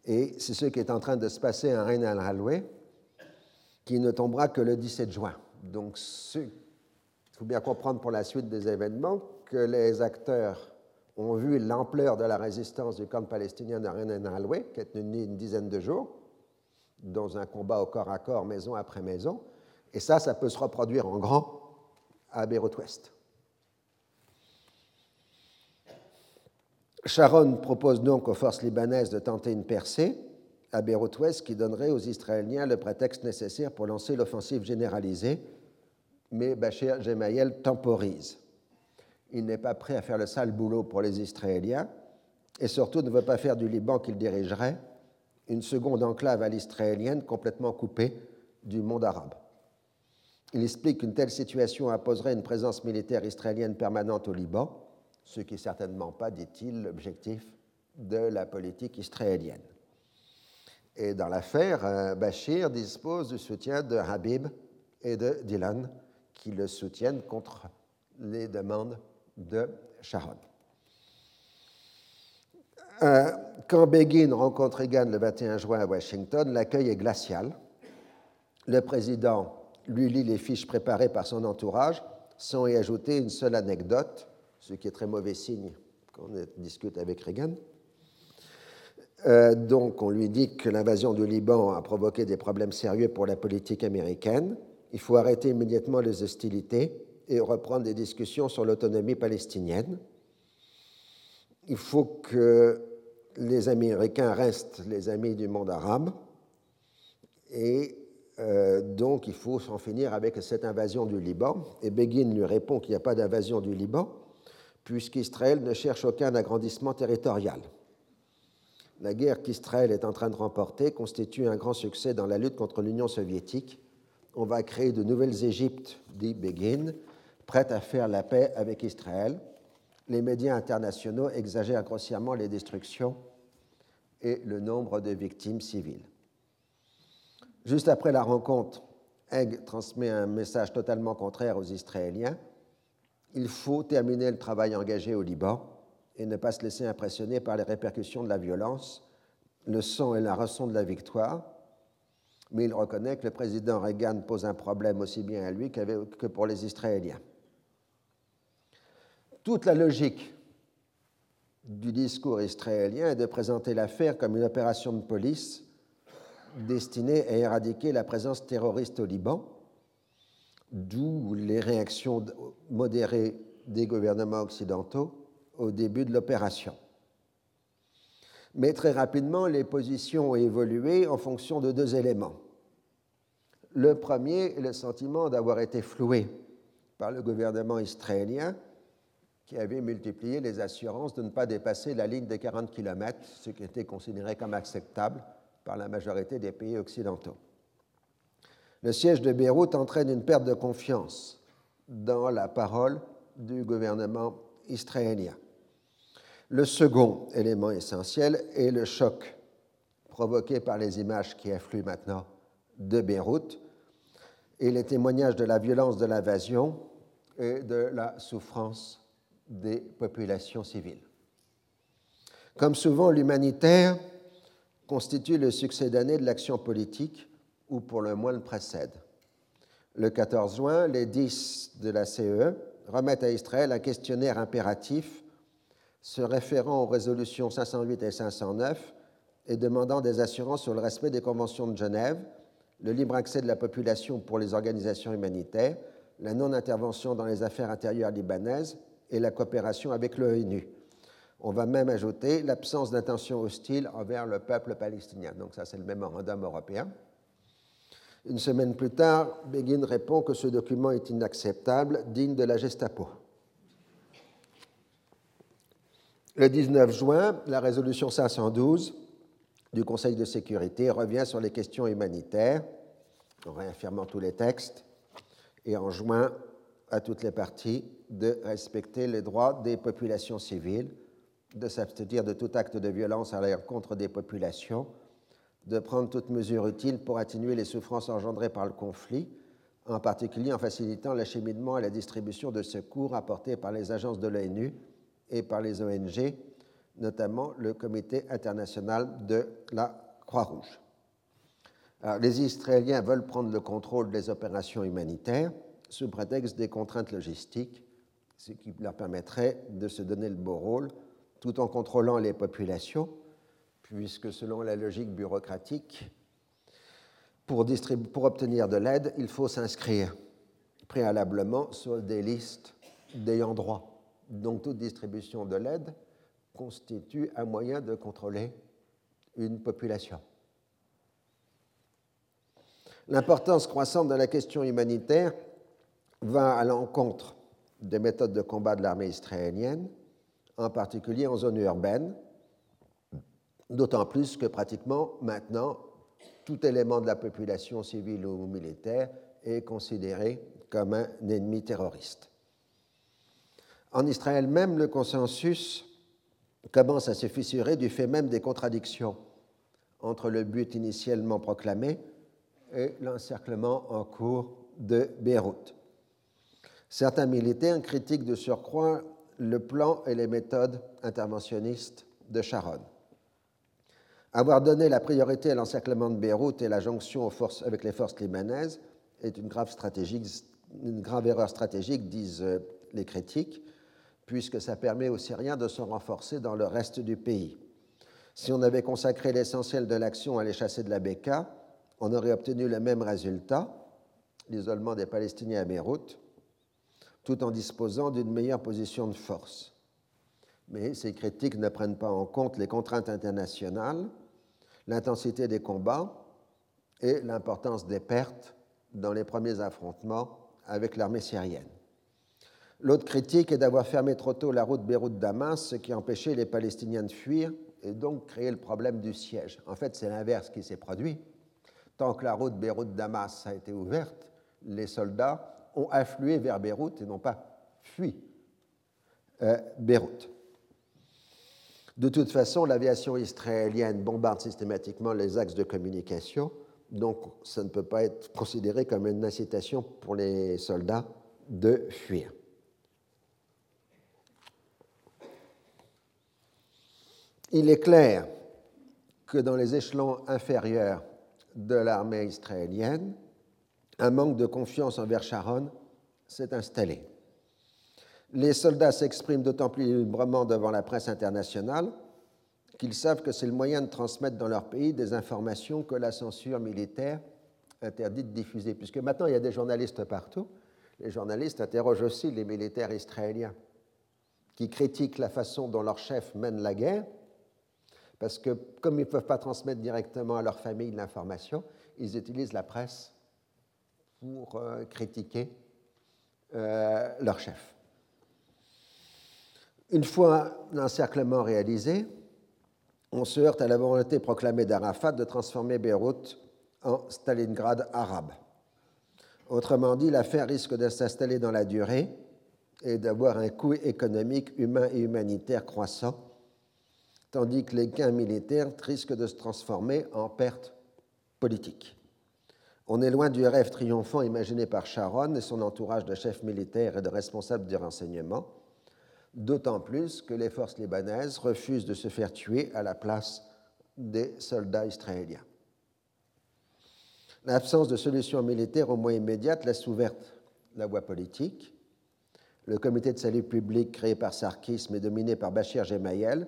Et c'est ce qui est en train de se passer à Reine al qui ne tombera que le 17 juin. Donc, il faut bien comprendre pour la suite des événements que les acteurs ont vu l'ampleur de la résistance du camp palestinien de Reine al qui est tenu une dizaine de jours, dans un combat au corps à corps, maison après maison. Et ça, ça peut se reproduire en grand à Beyrouth-Ouest. Sharon propose donc aux forces libanaises de tenter une percée à Beyrouth-Ouest qui donnerait aux Israéliens le prétexte nécessaire pour lancer l'offensive généralisée, mais Bachir Gemayel temporise. Il n'est pas prêt à faire le sale boulot pour les Israéliens et surtout ne veut pas faire du Liban qu'il dirigerait une seconde enclave à l'israélienne complètement coupée du monde arabe. Il explique qu'une telle situation imposerait une présence militaire israélienne permanente au Liban, ce qui n'est certainement pas, dit-il, l'objectif de la politique israélienne. Et dans l'affaire, euh, Bachir dispose du soutien de Habib et de Dylan, qui le soutiennent contre les demandes de Sharon. Euh, quand Begin rencontre Reagan le 21 juin à Washington, l'accueil est glacial. Le président lui lit les fiches préparées par son entourage sans y ajouter une seule anecdote, ce qui est très mauvais signe quand on discute avec Reagan. Euh, donc, on lui dit que l'invasion du Liban a provoqué des problèmes sérieux pour la politique américaine. Il faut arrêter immédiatement les hostilités et reprendre des discussions sur l'autonomie palestinienne il faut que les Américains restent les amis du monde arabe et euh, donc il faut s'en finir avec cette invasion du Liban. Et Begin lui répond qu'il n'y a pas d'invasion du Liban puisqu'Israël ne cherche aucun agrandissement territorial. La guerre qu'Israël est en train de remporter constitue un grand succès dans la lutte contre l'Union soviétique. On va créer de nouvelles Égyptes, dit Begin, prêtes à faire la paix avec Israël les médias internationaux exagèrent grossièrement les destructions et le nombre de victimes civiles. Juste après la rencontre, Egg transmet un message totalement contraire aux Israéliens. Il faut terminer le travail engagé au Liban et ne pas se laisser impressionner par les répercussions de la violence, le sang et la rançon de la victoire. Mais il reconnaît que le président Reagan pose un problème aussi bien à lui que pour les Israéliens toute la logique du discours israélien est de présenter l'affaire comme une opération de police destiné à éradiquer la présence terroriste au Liban, d'où les réactions modérées des gouvernements occidentaux au début de l'opération. Mais très rapidement, les positions ont évolué en fonction de deux éléments. Le premier est le sentiment d'avoir été floué par le gouvernement israélien qui avait multiplié les assurances de ne pas dépasser la ligne des 40 km, ce qui était considéré comme acceptable par la majorité des pays occidentaux. Le siège de Beyrouth entraîne une perte de confiance dans la parole du gouvernement israélien. Le second élément essentiel est le choc provoqué par les images qui affluent maintenant de Beyrouth et les témoignages de la violence de l'invasion et de la souffrance des populations civiles. Comme souvent, l'humanitaire constitue le succès d'année de l'action politique, ou pour le moins le précède. Le 14 juin, les 10 de la CE remettent à Israël un questionnaire impératif se référant aux résolutions 508 et 509 et demandant des assurances sur le respect des conventions de Genève, le libre accès de la population pour les organisations humanitaires, la non-intervention dans les affaires intérieures libanaises et la coopération avec l'ONU. On va même ajouter l'absence d'intention hostile envers le peuple palestinien. Donc ça, c'est le mémorandum européen. Une semaine plus tard, Begin répond que ce document est inacceptable, digne de la Gestapo. Le 19 juin, la résolution 512 du Conseil de sécurité revient sur les questions humanitaires, en réaffirmant tous les textes, et en juin à toutes les parties de respecter les droits des populations civiles, de s'abstenir de tout acte de violence à l'encontre des populations, de prendre toutes mesures utiles pour atténuer les souffrances engendrées par le conflit, en particulier en facilitant l'acheminement et la distribution de secours apportés par les agences de l'ONU et par les ONG, notamment le Comité international de la Croix-Rouge. les Israéliens veulent prendre le contrôle des opérations humanitaires sous prétexte des contraintes logistiques, ce qui leur permettrait de se donner le beau rôle tout en contrôlant les populations, puisque selon la logique bureaucratique, pour, obtenir de l'aide, il faut s'inscrire préalablement sur des listes d'ayants droit. Donc toute distribution de l'aide constitue un moyen de contrôler une population. L'importance croissante de la question humanitaire va à l'encontre des méthodes de combat de l'armée israélienne, en particulier en zone urbaine, d'autant plus que pratiquement maintenant, tout élément de la population civile ou militaire est considéré comme un ennemi terroriste. En Israël même, le consensus commence à se fissurer du fait même des contradictions entre le but initialement proclamé et l'encerclement en cours de Beyrouth. Certains militaires critiquent de surcroît le plan et les méthodes interventionnistes de Sharon. Avoir donné la priorité à l'encerclement de Beyrouth et la jonction avec les forces libanaises est une grave, erreur stratégique, disent euh, les critiques, puisque ça permet aux Syriens de se renforcer dans le reste du pays. Si on avait consacré l'essentiel de l'action à les chasser de la Beka, on aurait obtenu le même résultat, l'isolement des Palestiniens à Beyrouth, tout en disposant d'une meilleure position de force. Mais ces critiques ne prennent pas en compte les contraintes internationales, l'intensité des combats et l'importance des pertes dans les premiers affrontements avec l'armée syrienne. L'autre critique est d'avoir fermé trop tôt la route Beyrouth-Damas, ce qui empêchait les Palestiniens de fuir et donc créé le problème du siège. En fait, c'est l'inverse qui s'est produit. Tant que la route Beyrouth-Damas a été ouverte, les soldats ont afflué vers Beyrouth et n'ont pas fui euh, Beyrouth. De toute façon, l'aviation israélienne bombarde systématiquement les axes de communication, donc ça ne peut pas être considéré comme une incitation pour les soldats de fuir. Il est clair que dans les échelons inférieurs de l'armée israélienne, un manque de confiance envers Sharon s'est installé. Les soldats s'expriment d'autant plus librement devant la presse internationale qu'ils savent que c'est le moyen de transmettre dans leur pays des informations que la censure militaire interdit de diffuser. Puisque maintenant, il y a des journalistes partout. Les journalistes interrogent aussi les militaires israéliens qui critiquent la façon dont leur chef mène la guerre, parce que comme ils ne peuvent pas transmettre directement à leur famille l'information, ils utilisent la presse pour euh, critiquer euh, leur chef. Une fois l'encerclement réalisé, on se heurte à la volonté proclamée d'Arafat de transformer Beyrouth en Stalingrad arabe. Autrement dit, l'affaire risque de s'installer dans la durée et d'avoir un coût économique, humain et humanitaire croissant, tandis que les gains militaires risquent de se transformer en pertes politiques. On est loin du rêve triomphant imaginé par Sharon et son entourage de chefs militaires et de responsables du renseignement, d'autant plus que les forces libanaises refusent de se faire tuer à la place des soldats israéliens. L'absence de solution militaire au moins immédiate laisse ouverte la voie politique. Le comité de salut public créé par Sarkis mais dominé par Bachir Gemayel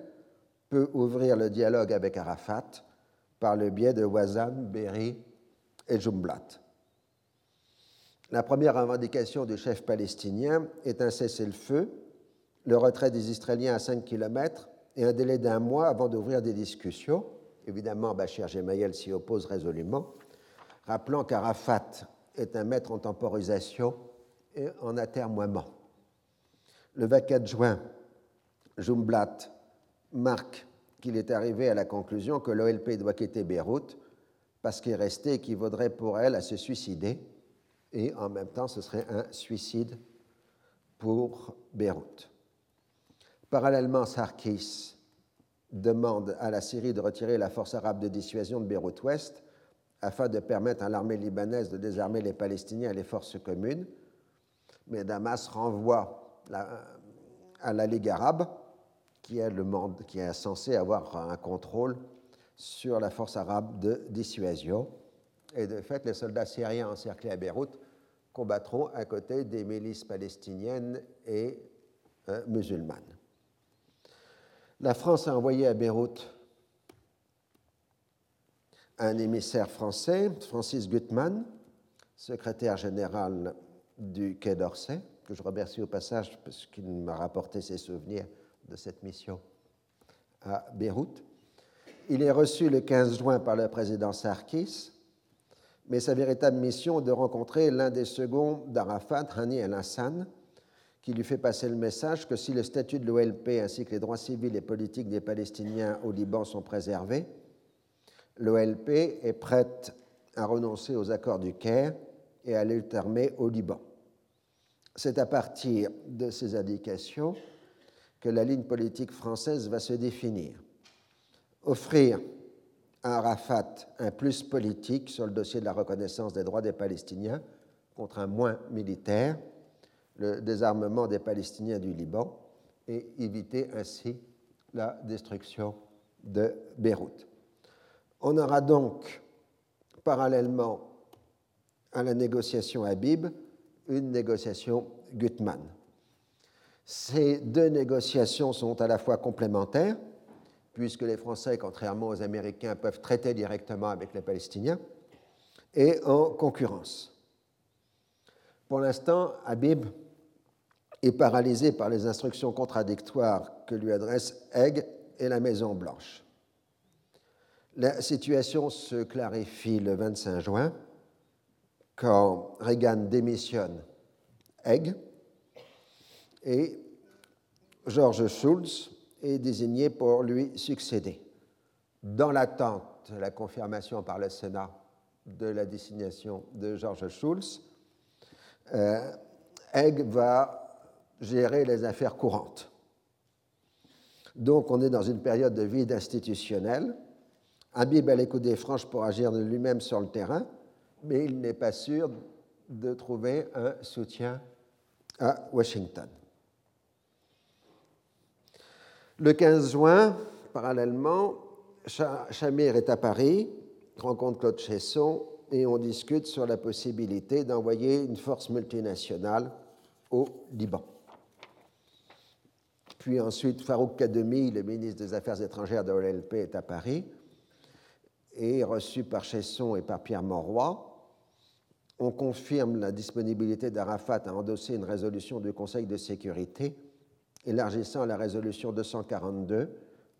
peut ouvrir le dialogue avec Arafat par le biais de Wazan, Berry et Jumblat. La première revendication du chef palestinien est un cessez-le-feu, le retrait des Israéliens à 5 km et un délai d'un mois avant d'ouvrir des discussions. Évidemment, Bachir Gemayel s'y oppose résolument rappelant qu'Arafat est un maître en temporisation et en atermoiement. Le 24 juin, Jumblat marque qu'il est arrivé à la conclusion que l'OLP doit quitter Beyrouth parce qu'il restait équivaudrait pour elle à se suicider et en même temps ce serait un suicide pour Beyrouth. Parallèlement, Sarkis demande à la Syrie de retirer la force arabe de dissuasion de Beyrouth-Ouest afin de permettre à l'armée libanaise de désarmer les Palestiniens et les forces communes. Mais Damas renvoie à la Ligue arabe, qui est, censé avoir un contrôle sur la force arabe de dissuasion. Et de fait, les soldats syriens encerclés à Beyrouth combattront à côté des milices palestiniennes et euh, musulmanes. La France a envoyé à Beyrouth un émissaire français, Francis Gutmann, secrétaire général du Quai d'Orsay, que je remercie au passage parce qu'il m'a rapporté ses souvenirs de cette mission à Beyrouth. Il est reçu le 15 juin par le président Sarkis, mais sa véritable mission est de rencontrer l'un des seconds d'Arafat, Hani el-Hassan, qui lui fait passer le message que si le statut de l'OLP ainsi que les droits civils et politiques des Palestiniens au Liban sont préservés, l'OLP est prête à renoncer aux accords du Caire et à lutte armée au Liban. C'est à partir de ces indications que la ligne politique française va se définir. Offrir à Arafat un plus politique sur le dossier de la reconnaissance des droits des Palestiniens contre un moins militaire, le désarmement des Palestiniens du Liban, et éviter ainsi la destruction de Beyrouth. On aura donc, parallèlement à la négociation Habib, une négociation Gutmann. Ces deux négociations sont à la fois complémentaires, puisque les Français, contrairement aux Américains, peuvent traiter directement avec les Palestiniens, et en concurrence. Pour l'instant, Habib est paralysé par les instructions contradictoires que lui adressent Haig et la Maison-Blanche. La situation se clarifie le 25 juin quand Reagan démissionne Haig et George Schulz est désigné pour lui succéder. Dans l'attente de la confirmation par le Sénat de la désignation de George Schulz, euh, Haig va gérer les affaires courantes. Donc on est dans une période de vide institutionnel Habib a les des franches pour agir de lui-même sur le terrain, mais il n'est pas sûr de trouver un soutien à Washington. Le 15 juin, parallèlement, Chamir est à Paris, rencontre Claude Chesson et on discute sur la possibilité d'envoyer une force multinationale au Liban. Puis ensuite, Farouk Kademi, le ministre des Affaires étrangères de l'OLP, est à Paris et reçu par Chesson et par Pierre Mauroy. On confirme la disponibilité d'Arafat à endosser une résolution du Conseil de sécurité élargissant la résolution 242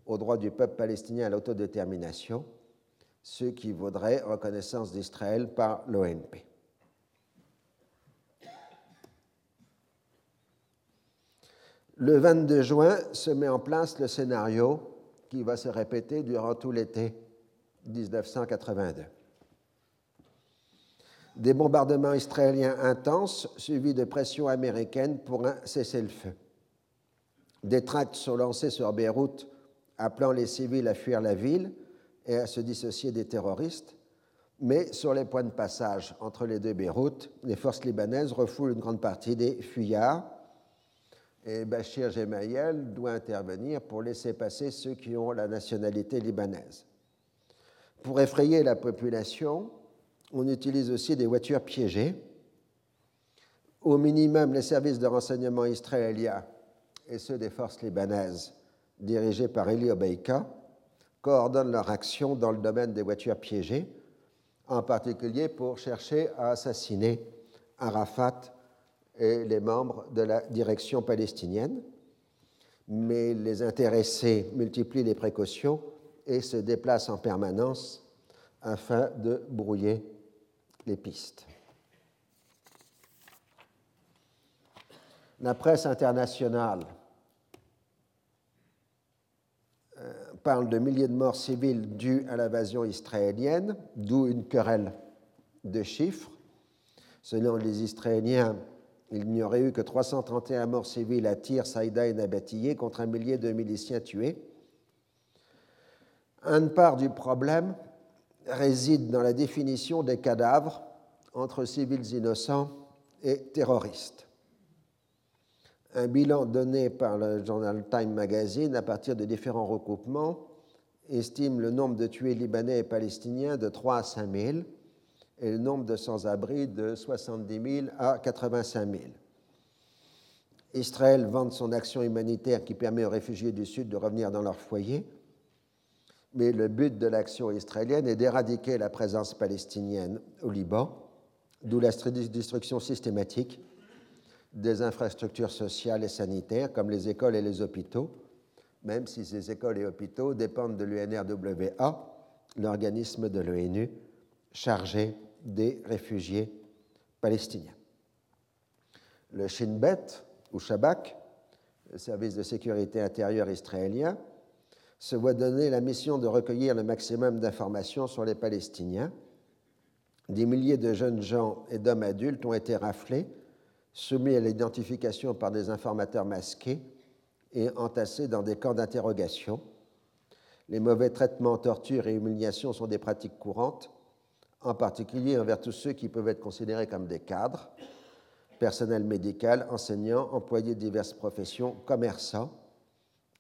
au droit du peuple palestinien à l'autodétermination, ce qui vaudrait reconnaissance d'Israël par l'ONP. Le 22 juin se met en place le scénario qui va se répéter durant tout l'été 1982. Des bombardements israéliens intenses suivis de pressions américaines pour un cessez-le-feu. Des tracts sont lancés sur Beyrouth appelant les civils à fuir la ville et à se dissocier des terroristes, mais sur les points de passage entre les deux Beyrouth, les forces libanaises refoulent une grande partie des fuyards et Bachir Gemayel doit intervenir pour laisser passer ceux qui ont la nationalité libanaise. Pour effrayer la population, on utilise aussi des voitures piégées. Au minimum, les services de renseignement israéliens et ceux des forces libanaises, dirigés par Eli Obeika, coordonnent leur action dans le domaine des voitures piégées, en particulier pour chercher à assassiner Arafat et les membres de la direction palestinienne. Mais les intéressés multiplient les précautions et se déplacent en permanence afin de brouiller les pistes. La presse internationale parle de milliers de morts civiles dues à l'invasion israélienne, d'où une querelle de chiffres. Selon les Israéliens, il n'y aurait eu que 331 morts civiles à Tyr, Saïda et Nabatillé contre un millier de miliciens tués. Une part du problème réside dans la définition des cadavres entre civils innocents et terroristes. Un bilan donné par le journal Time Magazine à partir de différents recoupements estime le nombre de tués libanais et palestiniens de 3 à 5 000 et le nombre de sans-abri de 70 000 à 85 000. Israël vante son action humanitaire qui permet aux réfugiés du Sud de revenir dans leur foyer, mais le but de l'action israélienne est d'éradiquer la présence palestinienne au Liban, d'où la destruction systématique des infrastructures sociales et sanitaires comme les écoles et les hôpitaux, même si ces écoles et hôpitaux dépendent de l'UNRWA, l'organisme de l'ONU chargé des réfugiés palestiniens. Le Shin Bet, ou Shabak, le service de sécurité intérieure israélien, se voit donner la mission de recueillir le maximum d'informations sur les Palestiniens. Des milliers de jeunes gens et d'hommes adultes ont été raflés, soumis à l'identification par des informateurs masqués et entassés dans des camps d'interrogation. Les mauvais traitements, tortures et humiliations sont des pratiques courantes en particulier envers tous ceux qui peuvent être considérés comme des cadres, personnel médical, enseignants, employés de diverses professions, commerçants.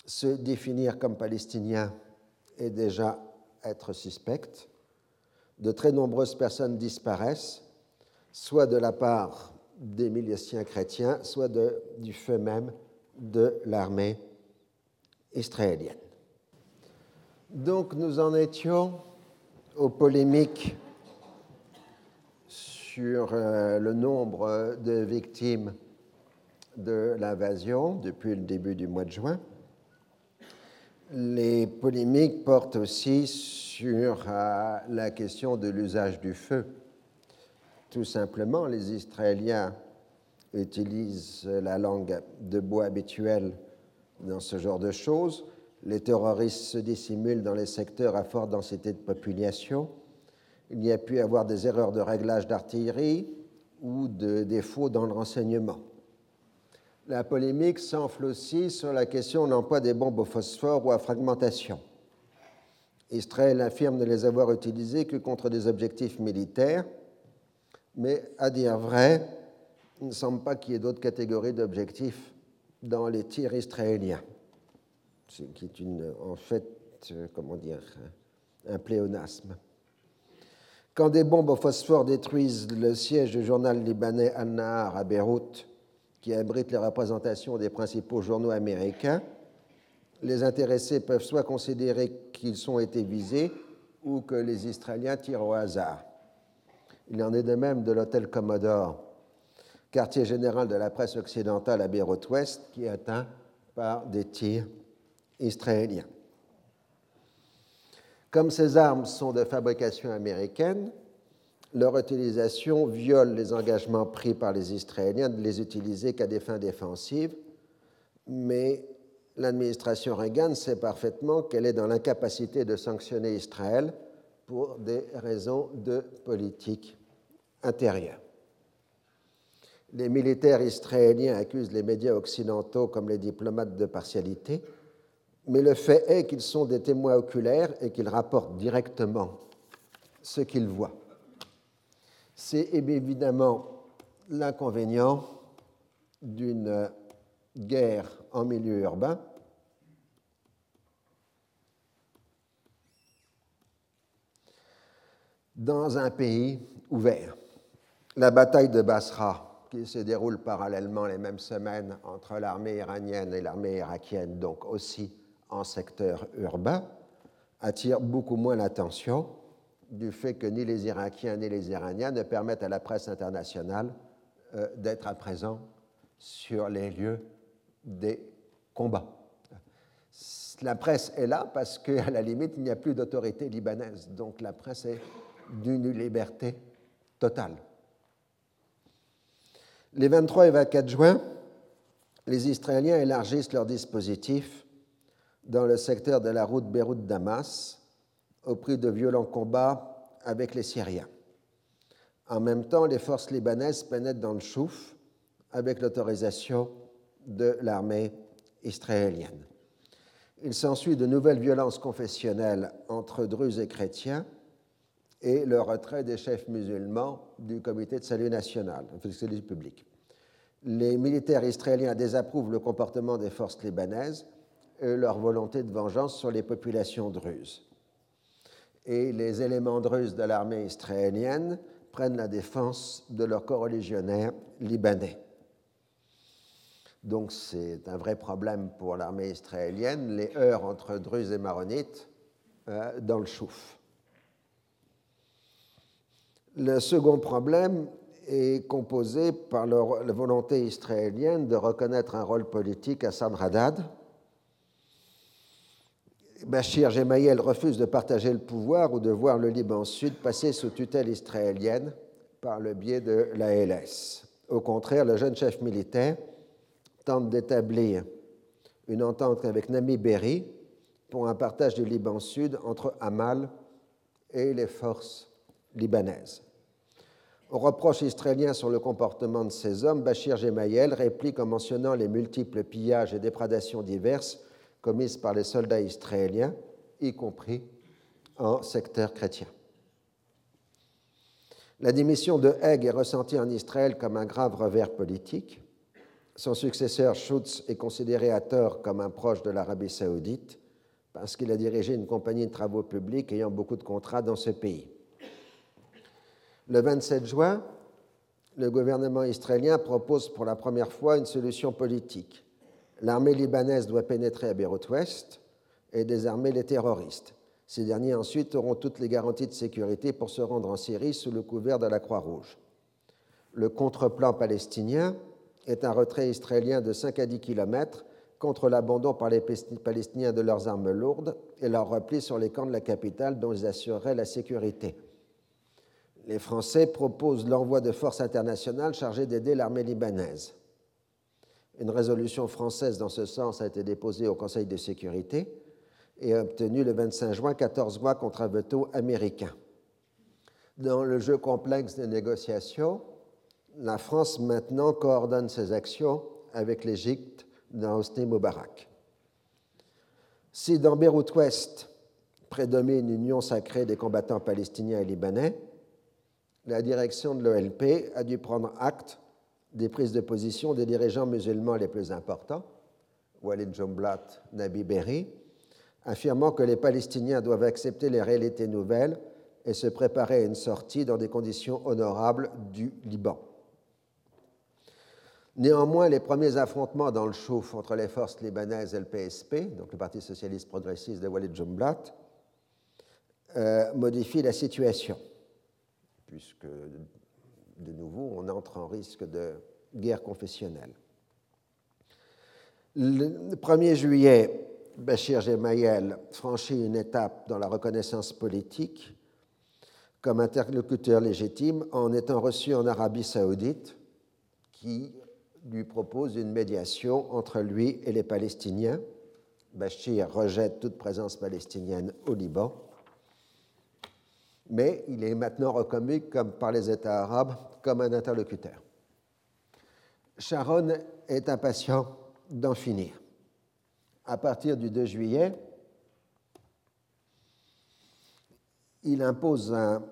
Se définir comme palestinien est déjà être suspect. De très nombreuses personnes disparaissent, soit de la part des miliciens chrétiens, soit du feu même de l'armée israélienne. Donc nous en étions aux polémiques sur euh, le nombre de victimes de l'invasion depuis le début du mois de juin. Les polémiques portent aussi sur euh, la question de l'usage du feu. Tout simplement, les Israéliens utilisent la langue de bois habituelle dans ce genre de choses. Les terroristes se dissimulent dans les secteurs à forte densité de population il y a pu avoir des erreurs de réglage d'artillerie ou de défauts dans le renseignement. La polémique s'enfle aussi sur la question de l'emploi des bombes au phosphore ou à fragmentation. Israël affirme ne les avoir utilisées que contre des objectifs militaires, mais à dire vrai, il ne semble pas qu'il y ait d'autres catégories d'objectifs dans les tirs israéliens, ce qui est en fait, euh, comment dire, un pléonasme. Quand des bombes au phosphore détruisent le siège du journal libanais Al-Nahar à Beyrouth, qui abrite les représentations des principaux journaux américains, les intéressés peuvent soit considérer qu'ils ont été visés ou que les Israéliens tirent au hasard. Il en est de même de l'hôtel Commodore, quartier général de la presse occidentale à Beyrouth-Ouest, qui est atteint par des tirs israéliens. Comme ces armes sont de fabrication américaine, leur utilisation viole les engagements pris par les Israéliens de les utiliser qu'à des fins défensives, mais l'administration Reagan sait parfaitement qu'elle est dans l'incapacité de sanctionner Israël pour des raisons de politique intérieure. Les militaires israéliens accusent les médias occidentaux comme les diplomates de partialité, mais le fait est qu'ils sont des témoins oculaires et qu'ils rapportent directement ce qu'ils voient. C'est évidemment l'inconvénient d'une guerre en milieu urbain. Dans un pays ouvert. La bataille de Basra, qui se déroule parallèlement les mêmes semaines entre l'armée iranienne et l'armée irakienne, donc aussi en secteur urbain, attire beaucoup moins l'attention du fait que ni les Irakiens ni les Iraniens ne permettent à la presse internationale euh, d'être à présent sur les lieux des combats. La presse est là parce qu'à la limite, il n'y a plus d'autorité libanaise. Donc la presse est d'une liberté totale. Les 23 et 24 juin, les Israéliens élargissent leur dispositif dans le secteur de la route Beyrouth-Damas au prix de violents combats avec les Syriens. En même temps, les forces libanaises pénètrent dans le Chouf avec l'autorisation de l'armée israélienne. Il s'ensuit de nouvelles violences confessionnelles entre Druzes et chrétiens et le retrait des chefs musulmans du comité de salut national, de salut public. Les militaires israéliens désapprouvent le comportement des forces libanaises et leur volonté de vengeance sur les populations druzes. Et les éléments druzes de l'armée israélienne prennent la défense de leurs coreligionnaires libanais. Donc c'est un vrai problème pour l'armée israélienne, les heurts entre Druzes et Maronites euh, dans le Chouf. Le second problème est composé par la volonté israélienne de reconnaître un rôle politique à Sanradad. Bachir Gemayel refuse de partager le pouvoir ou de voir le Liban Sud passer sous tutelle israélienne par le biais de l'ALS. Au contraire, le jeune chef militaire tente d'établir une entente avec Nami Berry pour un partage du Liban Sud entre Hamal et les forces libanaises. Au reproche israélien sur le comportement de ces hommes, Bachir Gemayel réplique en mentionnant les multiples pillages et déprédations diverses commises par les soldats israéliens, y compris en secteur chrétien. La démission de Haig est ressentie en Israël comme un grave revers politique. Son successeur, Schutz, est considéré à tort comme un proche de l'Arabie saoudite parce qu'il a dirigé une compagnie de travaux publics ayant beaucoup de contrats dans ce pays. Le 27 juin, le gouvernement israélien propose pour la première fois une solution politique. L'armée libanaise doit pénétrer à Beyrouth-Ouest et désarmer les terroristes. Ces derniers ensuite auront toutes les garanties de sécurité pour se rendre en Syrie sous le couvert de la Croix-Rouge. Le contre-plan palestinien est un retrait israélien de 5 à 10 km contre l'abandon par les Palestiniens de leurs armes lourdes et leur repli sur les camps de la capitale dont ils assureraient la sécurité. Les Français proposent l'envoi de forces internationales chargées d'aider l'armée libanaise. Une résolution française dans ce sens a été déposée au Conseil de sécurité et a obtenu le 25 juin 14 voix contre un veto américain. Dans le jeu complexe des négociations, la France maintenant coordonne ses actions avec l'Égypte dans Hosni Moubarak. Si dans Beyrouth-Ouest prédomine une union sacrée des combattants palestiniens et libanais, la direction de l'OLP a dû prendre acte des prises de position des dirigeants musulmans les plus importants, Walid Jumblat, Nabi Berri, affirmant que les Palestiniens doivent accepter les réalités nouvelles et se préparer à une sortie dans des conditions honorables du Liban. Néanmoins, les premiers affrontements dans le Chouf entre les forces libanaises et le PSP, donc le Parti socialiste progressiste de Walid Jumblat, euh, modifient la situation, puisque de nouveau on entre en risque de guerre confessionnelle. Le 1er juillet, Bachir Gemayel franchit une étape dans la reconnaissance politique comme interlocuteur légitime en étant reçu en Arabie saoudite, qui lui propose une médiation entre lui et les Palestiniens. Bachir rejette toute présence palestinienne au Liban, mais il est maintenant reconnu par les États arabes comme un interlocuteur. Sharon est impatient d'en finir. À partir du 2 juillet, il impose un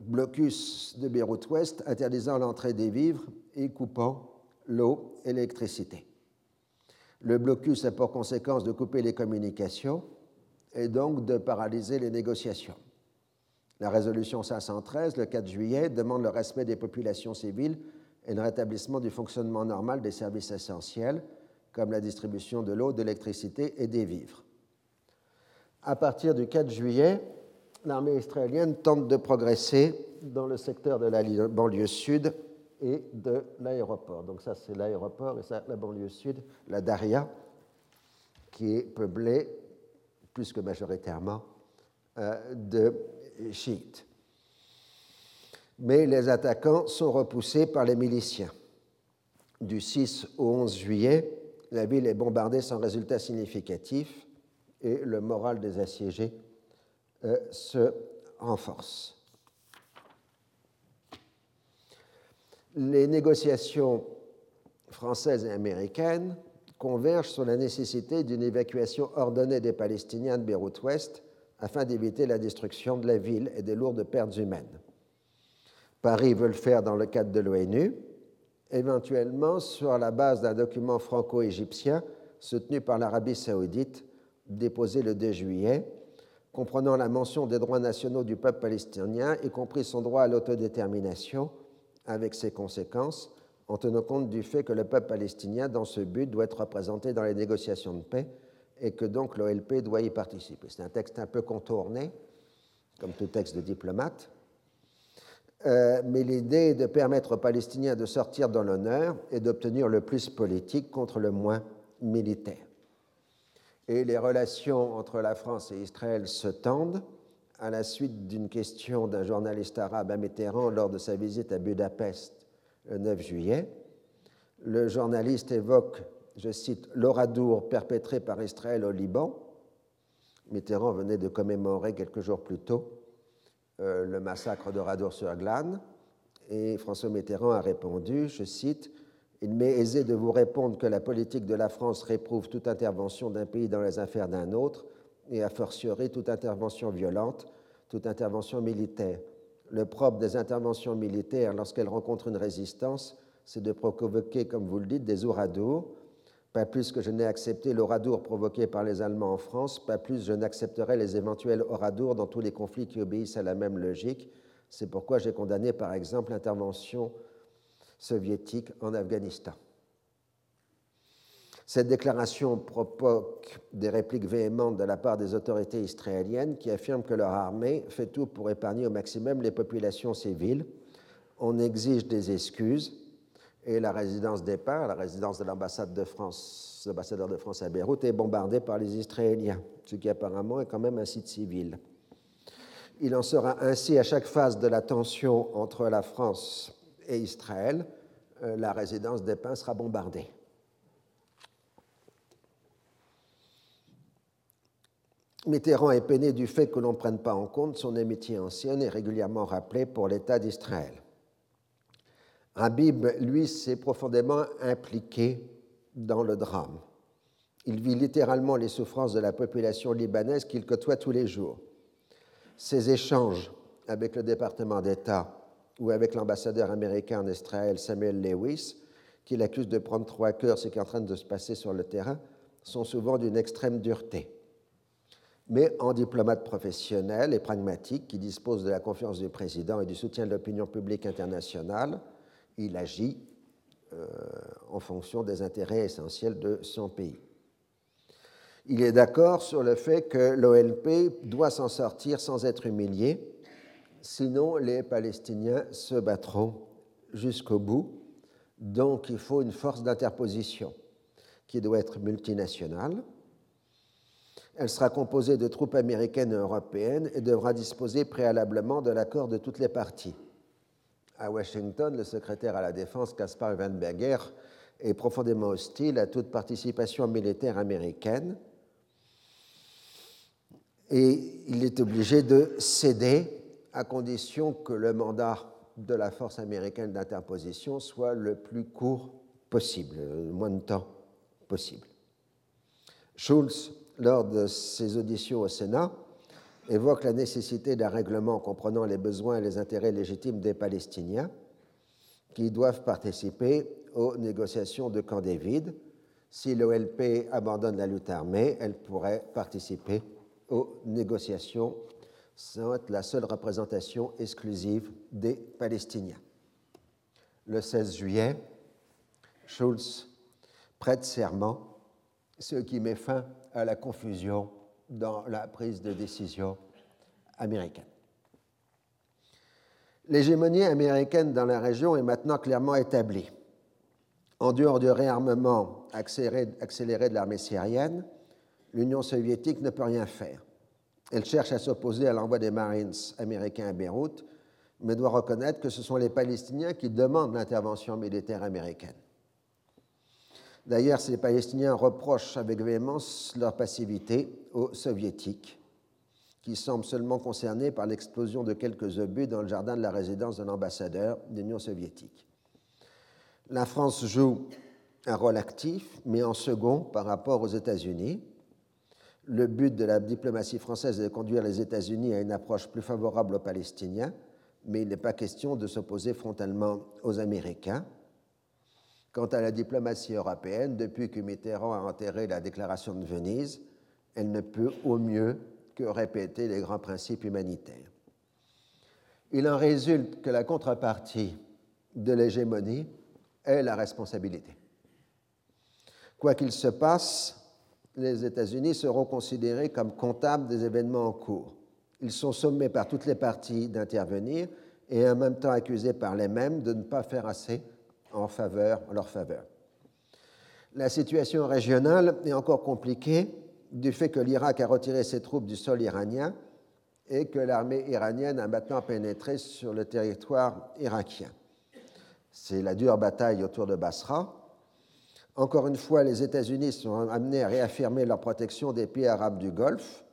blocus de Beyrouth-Ouest interdisant l'entrée des vivres et coupant l'eau et l'électricité. Le blocus a pour conséquence de couper les communications et donc de paralyser les négociations. La résolution 513, le 4 juillet, demande le respect des populations civiles et le rétablissement du fonctionnement normal des services essentiels, comme la distribution de l'eau, de l'électricité et des vivres. À partir du 4 juillet, l'armée israélienne tente de progresser dans le secteur de la banlieue sud et de l'aéroport. Donc ça, c'est l'aéroport et ça, la banlieue sud, la Daria, qui est peuplée plus que majoritairement euh, de Mais les attaquants sont repoussés par les miliciens. Du 6 au 11 juillet, la ville est bombardée sans résultat significatif et le moral des assiégés euh, se renforce. les négociations françaises et américaines convergent sur la nécessité d'une évacuation ordonnée des Palestiniens de Beyrouth-Ouest afin d'éviter la destruction de la ville et des lourdes pertes humaines. Paris veut le faire dans le cadre de l'ONU, éventuellement sur la base d'un document franco-égyptien soutenu par l'Arabie saoudite, déposé le 2 juillet, comprenant la mention des droits nationaux du peuple palestinien, y compris son droit à l'autodétermination, avec ses conséquences, en tenant compte du fait que le peuple palestinien, dans ce but, doit être représenté dans les négociations de paix et que donc l'OLP doit y participer. C'est un texte un peu contourné, comme tout texte de diplomate, euh, mais l'idée est de permettre aux Palestiniens de sortir dans l'honneur et d'obtenir le plus politique contre le moins militaire. Et les relations entre la France et Israël se tendent à la suite d'une question d'un journaliste arabe Mitterrand lors de sa visite à Budapest le 9 juillet. Le journaliste évoque, je cite, l'oradour perpétré par Israël au Liban. Mitterrand venait de commémorer quelques jours plus tôt euh, le massacre d'Oradour-sur-Glane et François Mitterrand a répondu, je cite, Il m'est aisé de vous répondre que la politique de la France réprouve toute intervention d'un pays dans les affaires d'un autre et a fortiori toute intervention violente, toute intervention militaire. Le propre des interventions militaires, lorsqu'elles rencontrent une résistance, c'est de provoquer, comme vous le dites, des ouradours. Pas plus que je n'ai accepté l'ouradour provoqué par les Allemands en France, pas plus je n'accepterai les éventuels ouradours dans tous les conflits qui obéissent à la même logique. C'est pourquoi j'ai condamné, par exemple, l'intervention soviétique en Afghanistan. Cette déclaration provoque des répliques véhémentes de la part des autorités israéliennes qui affirment que leur armée fait tout pour épargner au maximum les populations civiles. On exige des excuses et la résidence départ, la résidence de l'ambassade de France, l'ambassadeur de France à Beyrouth, est bombardée par les Israéliens, ce qui apparemment est quand même un site civil. Il en sera ainsi à chaque phase de la tension entre la France et Israël, euh, la résidence des Pins sera bombardée. Mitterrand est peiné du fait que l'on ne prenne pas en compte son amitié ancienne et régulièrement rappelée pour l'État d'Israël. Habib, lui, s'est profondément impliqué dans le drame. Il vit littéralement les souffrances de la population libanaise qu'il côtoie tous les jours. Ses échanges avec le département d'État ou avec l'ambassadeur américain en Israël, Samuel Lewis, qui l'accuse de prendre trois cœurs ce qui est en train de se passer sur le terrain, sont souvent d'une extrême dureté mais en diplomate professionnel et pragmatique qui dispose de la confiance du président et du soutien de l'opinion publique internationale, il agit en fonction des intérêts essentiels de son pays. Il est d'accord sur le fait que l'OLP doit s'en sortir sans être humilié, sinon les Palestiniens se battront jusqu'au bout. Donc il faut une force d'interposition qui doit être multinationale. Elle sera composée de troupes américaines et européennes et devra disposer préalablement de l'accord de toutes les parties. À Washington, le secrétaire à la Défense, Caspar Weinberger, est profondément hostile à toute participation militaire américaine et il est obligé de céder à condition que le mandat de la force américaine d'interposition soit le plus court possible, le moins de temps possible. Schulz, lors de ses auditions au Sénat, évoque la nécessité d'un règlement comprenant les besoins et les intérêts légitimes des Palestiniens qui doivent participer aux négociations de Camp David. Si l'OLP abandonne la lutte armée, elle pourrait participer aux négociations sans être la seule représentation exclusive des Palestiniens. Le 16 juillet, Schulz prête serment, ce qui met fin à la confusion dans la prise de décision américaine. L'hégémonie américaine dans la région est maintenant clairement établie. En dehors du réarmement accéléré, accéléré de l'armée syrienne, l'Union soviétique ne peut rien faire. Elle cherche à s'opposer à l'envoi des Marines américains à Beyrouth, mais doit reconnaître que ce sont les Palestiniens qui demandent l'intervention militaire américaine. D'ailleurs, ces Palestiniens reprochent avec véhémence leur passivité aux Soviétiques, qui semblent seulement concernés par l'explosion de quelques obus dans le jardin de la résidence de l'ambassadeur de l'Union soviétique. La France joue un rôle actif, mais en second par rapport aux États-Unis. Le but de la diplomatie française est de conduire les États-Unis à une approche plus favorable aux Palestiniens, mais il n'est pas question de s'opposer frontalement aux Américains. Quant à la diplomatie européenne, depuis que Mitterrand a enterré la déclaration de Venise, elle ne peut au mieux que répéter les grands principes humanitaires. Il en résulte que la contrepartie de l'hégémonie est la responsabilité. Quoi qu'il se passe, les États-Unis seront considérés comme comptables des événements en cours. Ils sont sommés par toutes les parties d'intervenir et en même temps accusés par les mêmes de ne pas faire assez en, faveur, leur faveur. La situation régionale est encore compliquée du fait que l'Irak a retiré ses troupes du sol iranien et que l'armée iranienne a maintenant pénétré sur le territoire irakien. C'est la dure bataille autour de Basra. Encore une fois, les États-Unis sont amenés à réaffirmer leur protection des pays arabes du Golfe.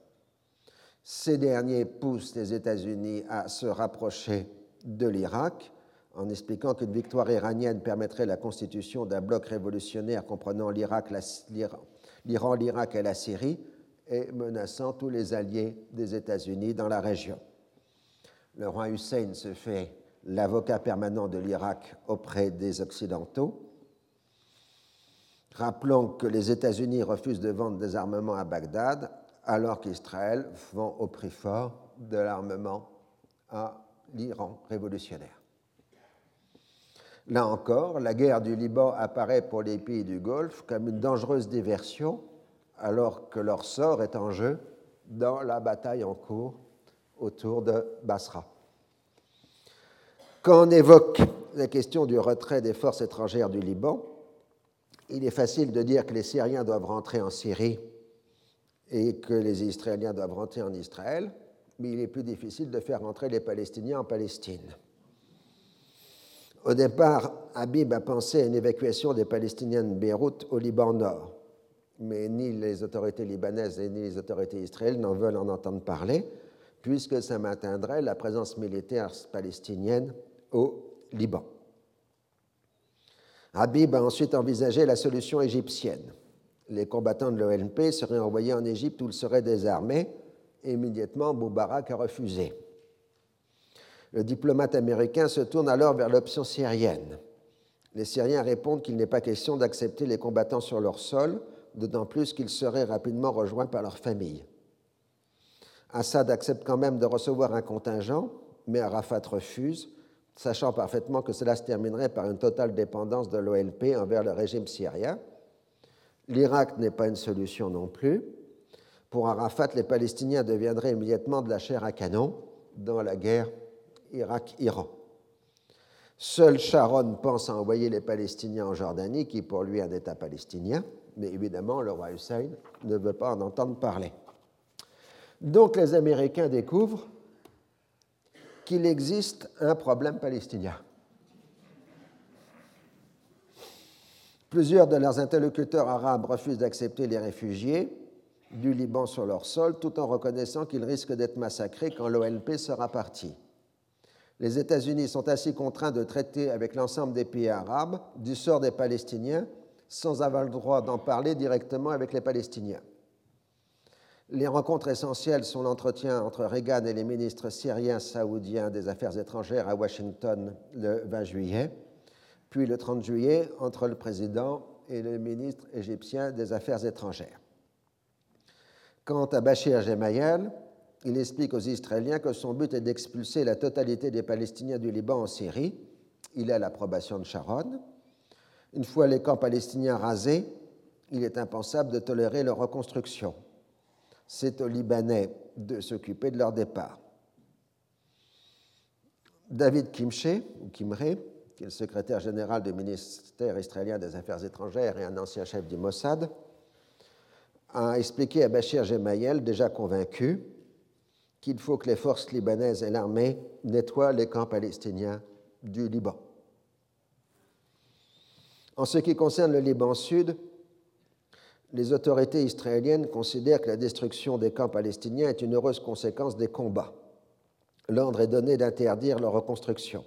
Ces derniers poussent les États-Unis à se rapprocher de l'Irak en expliquant qu'une victoire iranienne permettrait la constitution d'un bloc révolutionnaire comprenant l'Iran, l'Irak et la Syrie, et menaçant tous les alliés des États-Unis dans la région. Le roi Hussein se fait l'avocat permanent de l'Irak auprès des Occidentaux. Rappelons que les États-Unis refusent de vendre des armements à Bagdad, alors qu'Israël vend au prix fort de l'armement à l'Iran révolutionnaire. Là encore, la guerre du Liban apparaît pour les pays du Golfe comme une dangereuse diversion, alors que leur sort est en jeu dans la bataille en cours autour de Basra. Quand on évoque la question du retrait des forces étrangères du Liban, il est facile de dire que les Syriens doivent rentrer en Syrie et que les Israéliens doivent rentrer en Israël, mais il est plus difficile de faire rentrer les Palestiniens en Palestine. Au départ, Habib a pensé à une évacuation des Palestiniens de Beyrouth au Liban Nord, mais ni les autorités libanaises ni les autorités israéliennes n'en veulent en entendre parler, puisque ça maintiendrait la présence militaire palestinienne au Liban. Habib a ensuite envisagé la solution égyptienne. Les combattants de l'OLP seraient envoyés en Égypte où ils seraient désarmés. Immédiatement, Moubarak a refusé. Le diplomate américain se tourne alors vers l'option syrienne. Les Syriens répondent qu'il n'est pas question d'accepter les combattants sur leur sol, d'autant plus qu'ils seraient rapidement rejoints par leurs familles. Assad accepte quand même de recevoir un contingent, mais Arafat refuse, sachant parfaitement que cela se terminerait par une totale dépendance de l'OLP envers le régime syrien. L'Irak n'est pas une solution non plus. Pour Arafat, les Palestiniens deviendraient immédiatement de la chair à canon dans la guerre Irak-Iran. Seul Sharon pense à envoyer les Palestiniens en Jordanie, qui pour lui un État palestinien, mais évidemment, le roi Hussein ne veut pas en entendre parler. Donc les Américains découvrent qu'il existe un problème palestinien. Plusieurs de leurs interlocuteurs arabes refusent d'accepter les réfugiés du Liban sur leur sol, tout en reconnaissant qu'ils risquent d'être massacrés quand l'OLP sera parti. Les États-Unis sont ainsi contraints de traiter avec l'ensemble des pays arabes du sort des Palestiniens sans avoir le droit d'en parler directement avec les Palestiniens. Les rencontres essentielles sont l'entretien entre Reagan et les ministres syriens saoudiens des Affaires étrangères à Washington le 20 juillet, puis le 30 juillet entre le président et le ministre égyptien des Affaires étrangères. Quant à Bachir Gemayel, il explique aux Israéliens que son but est d'expulser la totalité des Palestiniens du Liban en Syrie. Il a l'approbation de Sharon. Une fois les camps palestiniens rasés, il est impensable de tolérer leur reconstruction c'est aux Libanais de s'occuper de leur départ. David Kimche, ou Kimre, qui est le secrétaire général du ministère israélien des Affaires étrangères et un ancien chef du Mossad, a expliqué à Bachir Gemayel, déjà convaincu, qu'il faut que les forces libanaises et l'armée nettoient les camps palestiniens du Liban. En ce qui concerne le Liban Sud, les autorités israéliennes considèrent que la destruction des camps palestiniens est une heureuse conséquence des combats. L'ordre est donné d'interdire leur reconstruction.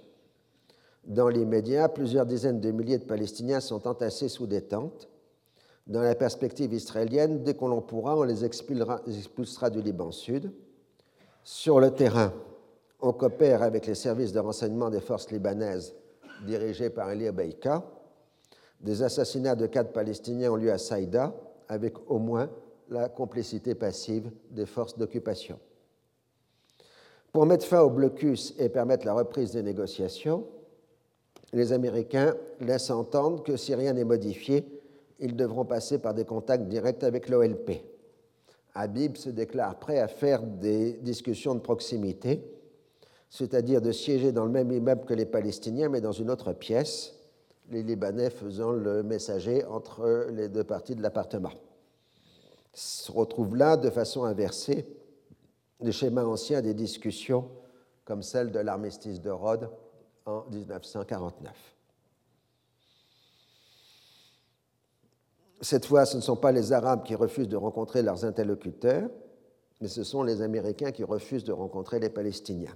Dans l'immédiat, plusieurs dizaines de milliers de Palestiniens sont entassés sous des tentes. Dans la perspective israélienne, dès qu'on l'on pourra, on les expulsera, du Liban Sud. Sur le terrain, on coopère avec les services de renseignement des forces libanaises dirigés par Elie Beika. Des assassinats de quatre Palestiniens ont lieu à Saïda, avec au moins la complicité passive des forces d'occupation. Pour mettre fin au blocus et permettre la reprise des négociations, les Américains laissent entendre que si rien n'est modifié, ils devront passer par des contacts directs avec l'OLP. Habib se déclare prêt à faire des discussions de proximité, c'est-à-dire de siéger dans le même immeuble que les Palestiniens, mais dans une autre pièce, les Libanais faisant le messager entre les deux parties de l'appartement. Se retrouve là, de façon inversée, le schéma ancien des discussions comme celle de l'armistice de Rhodes en 1949. Cette fois, ce ne sont pas les Arabes qui refusent de rencontrer leurs interlocuteurs, mais ce sont les Américains qui refusent de rencontrer les Palestiniens.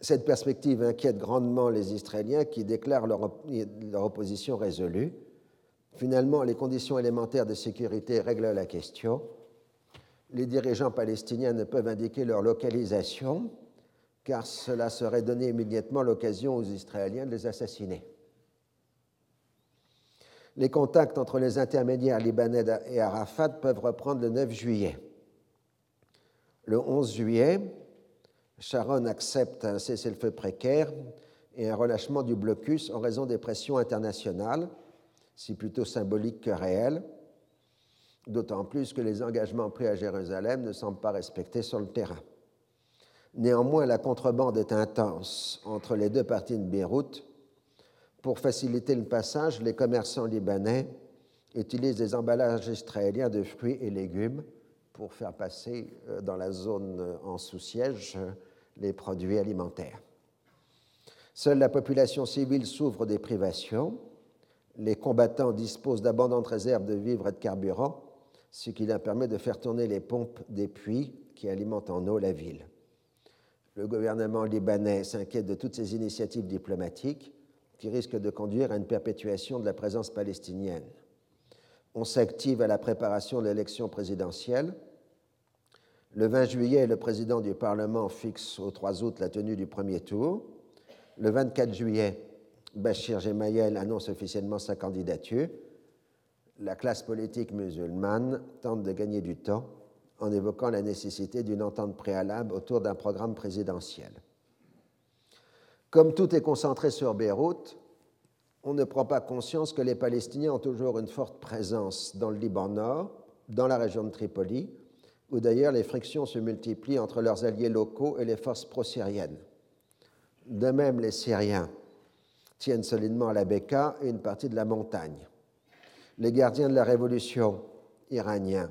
Cette perspective inquiète grandement les Israéliens qui déclarent leur, opposition résolue. Finalement, les conditions élémentaires de sécurité règlent la question. Les dirigeants palestiniens ne peuvent indiquer leur localisation, car cela serait donner immédiatement l'occasion aux Israéliens de les assassiner. Les contacts entre les intermédiaires libanais et Arafat peuvent reprendre le 9 juillet. Le 11 juillet, Sharon accepte un cessez-le-feu précaire et un relâchement du blocus en raison des pressions internationales, si plutôt symboliques que réelles, d'autant plus que les engagements pris à Jérusalem ne semblent pas respectés sur le terrain. Néanmoins, la contrebande est intense entre les deux parties de Beyrouth. Pour faciliter le passage, les commerçants libanais utilisent des emballages israéliens de fruits et légumes pour faire passer euh, dans la zone euh, en sous-siège les produits alimentaires. Seule la population civile souffre des privations. Les combattants disposent d'abondantes réserves de vivres et de carburant, ce qui leur permet de faire tourner les pompes des puits qui alimentent en eau la ville. Le gouvernement libanais s'inquiète de toutes ces initiatives diplomatiques qui risquent de conduire à une perpétuation de la présence palestinienne. On s'active à la préparation de l'élection présidentielle le 20 juillet, le président du Parlement fixe au 3 août la tenue du premier tour. Le 24 juillet, Bachir Gemayel annonce officiellement sa candidature. La classe politique musulmane tente de gagner du temps en évoquant la nécessité d'une entente préalable autour d'un programme présidentiel. Comme tout est concentré sur Beyrouth, on ne prend pas conscience que les Palestiniens ont toujours une forte présence dans le Liban Nord, dans la région de Tripoli, où d'ailleurs les frictions se multiplient entre leurs alliés locaux et les forces pro-syriennes. De même, les Syriens tiennent solidement la Beka et une partie de la montagne. Les gardiens de la révolution iraniens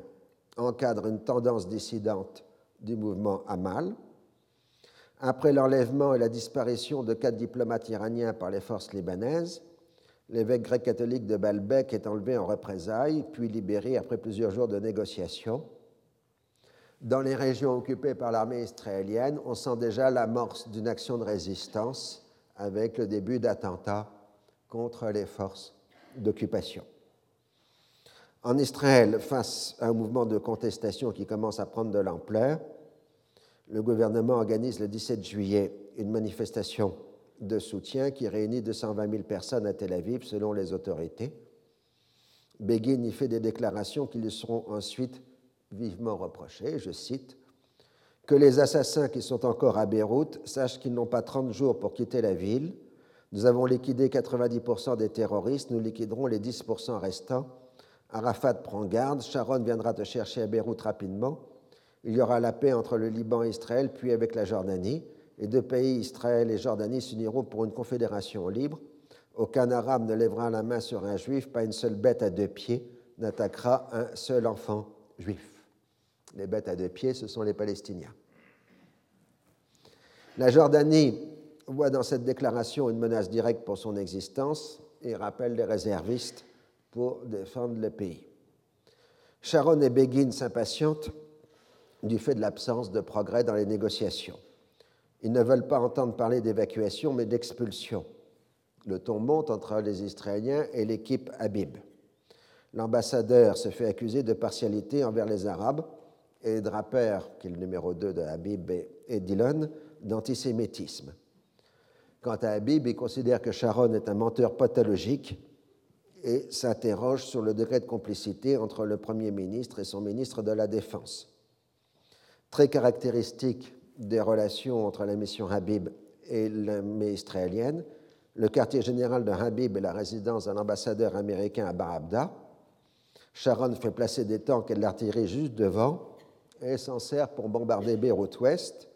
encadrent une tendance dissidente du mouvement Amal, après l'enlèvement et la disparition de quatre diplomates iraniens par les forces libanaises, l'évêque grec catholique de Baalbek est enlevé en représailles, puis libéré après plusieurs jours de négociations. Dans les régions occupées par l'armée israélienne, on sent déjà l'amorce d'une action de résistance avec le début d'attentats contre les forces d'occupation. En Israël, face à un mouvement de contestation qui commence à prendre de l'ampleur, le gouvernement organise le 17 juillet une manifestation de soutien qui réunit 220 000 personnes à Tel Aviv selon les autorités. Begin y fait des déclarations qui lui seront ensuite vivement reprochées. Je cite Que les assassins qui sont encore à Beyrouth sachent qu'ils n'ont pas 30 jours pour quitter la ville. Nous avons liquidé 90% des terroristes, nous liquiderons les 10% restants. Arafat prend garde, Sharon viendra te chercher à Beyrouth rapidement il y aura la paix entre le Liban et Israël, puis avec la Jordanie. Les deux pays, Israël et Jordanie, s'uniront pour une confédération libre. Aucun arabe ne lèvera la main sur un juif, pas une seule bête à deux pieds n'attaquera un seul enfant juif. Les bêtes à deux pieds, ce sont les Palestiniens. La Jordanie voit dans cette déclaration une menace directe pour son existence et rappelle les réservistes pour défendre le pays. Sharon et Begin s'impatientent du fait de l'absence de progrès dans les négociations. Ils ne veulent pas entendre parler d'évacuation, mais d'expulsion. Le ton monte entre les Israéliens et l'équipe Habib. L'ambassadeur se fait accuser de partialité envers les Arabes et Draper, qui est le numéro 2 de Habib, et Dillon d'antisémitisme. Quant à Habib, il considère que Sharon est un menteur pathologique et s'interroge sur le degré de complicité entre le Premier ministre et son ministre de la Défense très caractéristique des relations entre la mission Habib et l'armée israélienne. Le quartier général de Habib est la résidence de l'ambassadeur américain à Barabda. Sharon fait placer des tanks et de l'artillerie juste devant et s'en sert pour bombarder Beyrouth Ouest.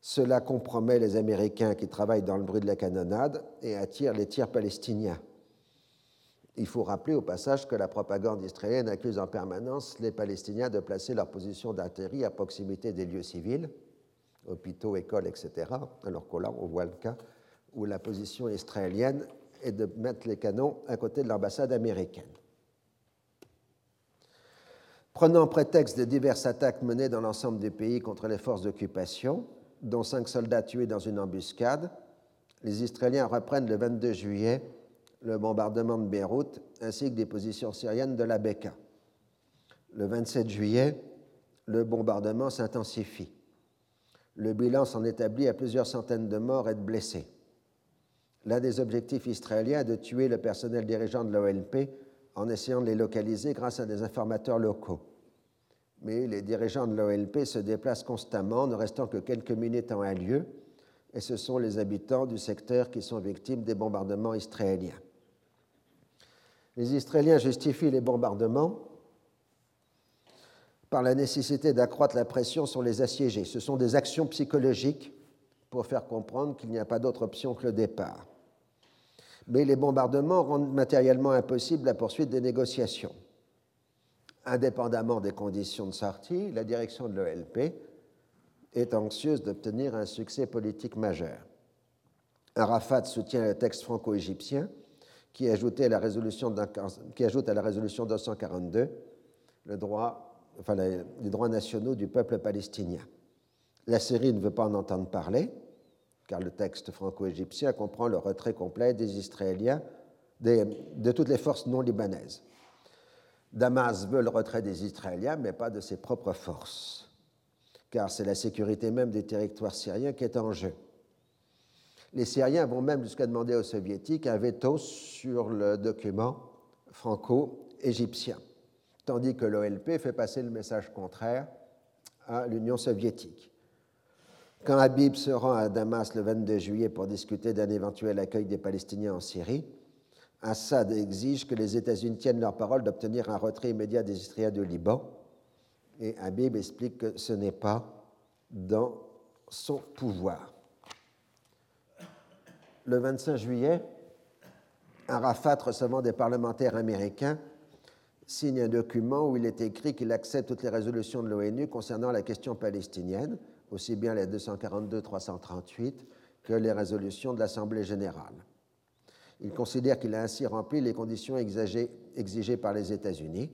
Cela compromet les Américains qui travaillent dans le bruit de la canonnade et attire les tirs palestiniens. Il faut rappeler au passage que la propagande israélienne accuse en permanence les Palestiniens de placer leur position d'artillerie à proximité des lieux civils, hôpitaux, écoles, etc., alors que là, on voit le cas où la position israélienne est de mettre les canons à côté de l'ambassade américaine. Prenant prétexte de diverses attaques menées dans l'ensemble du pays contre les forces d'occupation, dont cinq soldats tués dans une embuscade, les Israéliens reprennent le 22 juillet le bombardement de Beyrouth ainsi que des positions syriennes de la Beka. Le 27 juillet, le bombardement s'intensifie. Le bilan s'en établit à plusieurs centaines de morts et de blessés. L'un des objectifs israéliens est de tuer le personnel dirigeant de l'OLP en essayant de les localiser grâce à des informateurs locaux. Mais les dirigeants de l'OLP se déplacent constamment, ne restant que quelques minutes en un lieu, et ce sont les habitants du secteur qui sont victimes des bombardements israéliens. Les Israéliens justifient les bombardements par la nécessité d'accroître la pression sur les assiégés. Ce sont des actions psychologiques pour faire comprendre qu'il n'y a pas d'autre option que le départ. Mais les bombardements rendent matériellement impossible la poursuite des négociations. Indépendamment des conditions de sortie, la direction de l'OLP est anxieuse d'obtenir un succès politique majeur. Arafat soutient le texte franco-égyptien qui, ajoute à la résolution 242 le droit, enfin, les droits nationaux du peuple palestinien. La Syrie ne veut pas en entendre parler, car le texte franco-égyptien comprend le retrait complet des Israéliens de toutes les forces non libanaises. Damas veut le retrait des Israéliens, mais pas de ses propres forces, car c'est la sécurité même des territoires syriens qui est en jeu. Les Syriens vont même jusqu'à demander aux Soviétiques un veto sur le document franco-égyptien, tandis que l'OLP fait passer le message contraire à l'Union soviétique. Quand Habib se rend à Damas le 22 juillet pour discuter d'un éventuel accueil des Palestiniens en Syrie, Assad exige que les États-Unis tiennent leur parole d'obtenir un retrait immédiat des Israéliens du Liban. Et Habib explique que ce n'est pas dans son pouvoir. Le 25 juillet, Arafat, recevant des parlementaires américains, signe un document où il est écrit qu'il accepte toutes les résolutions de l'ONU concernant la question palestinienne aussi bien les 242-338 que les résolutions de l'Assemblée générale. Il considère qu'il a ainsi rempli les conditions exigées par les États-Unis.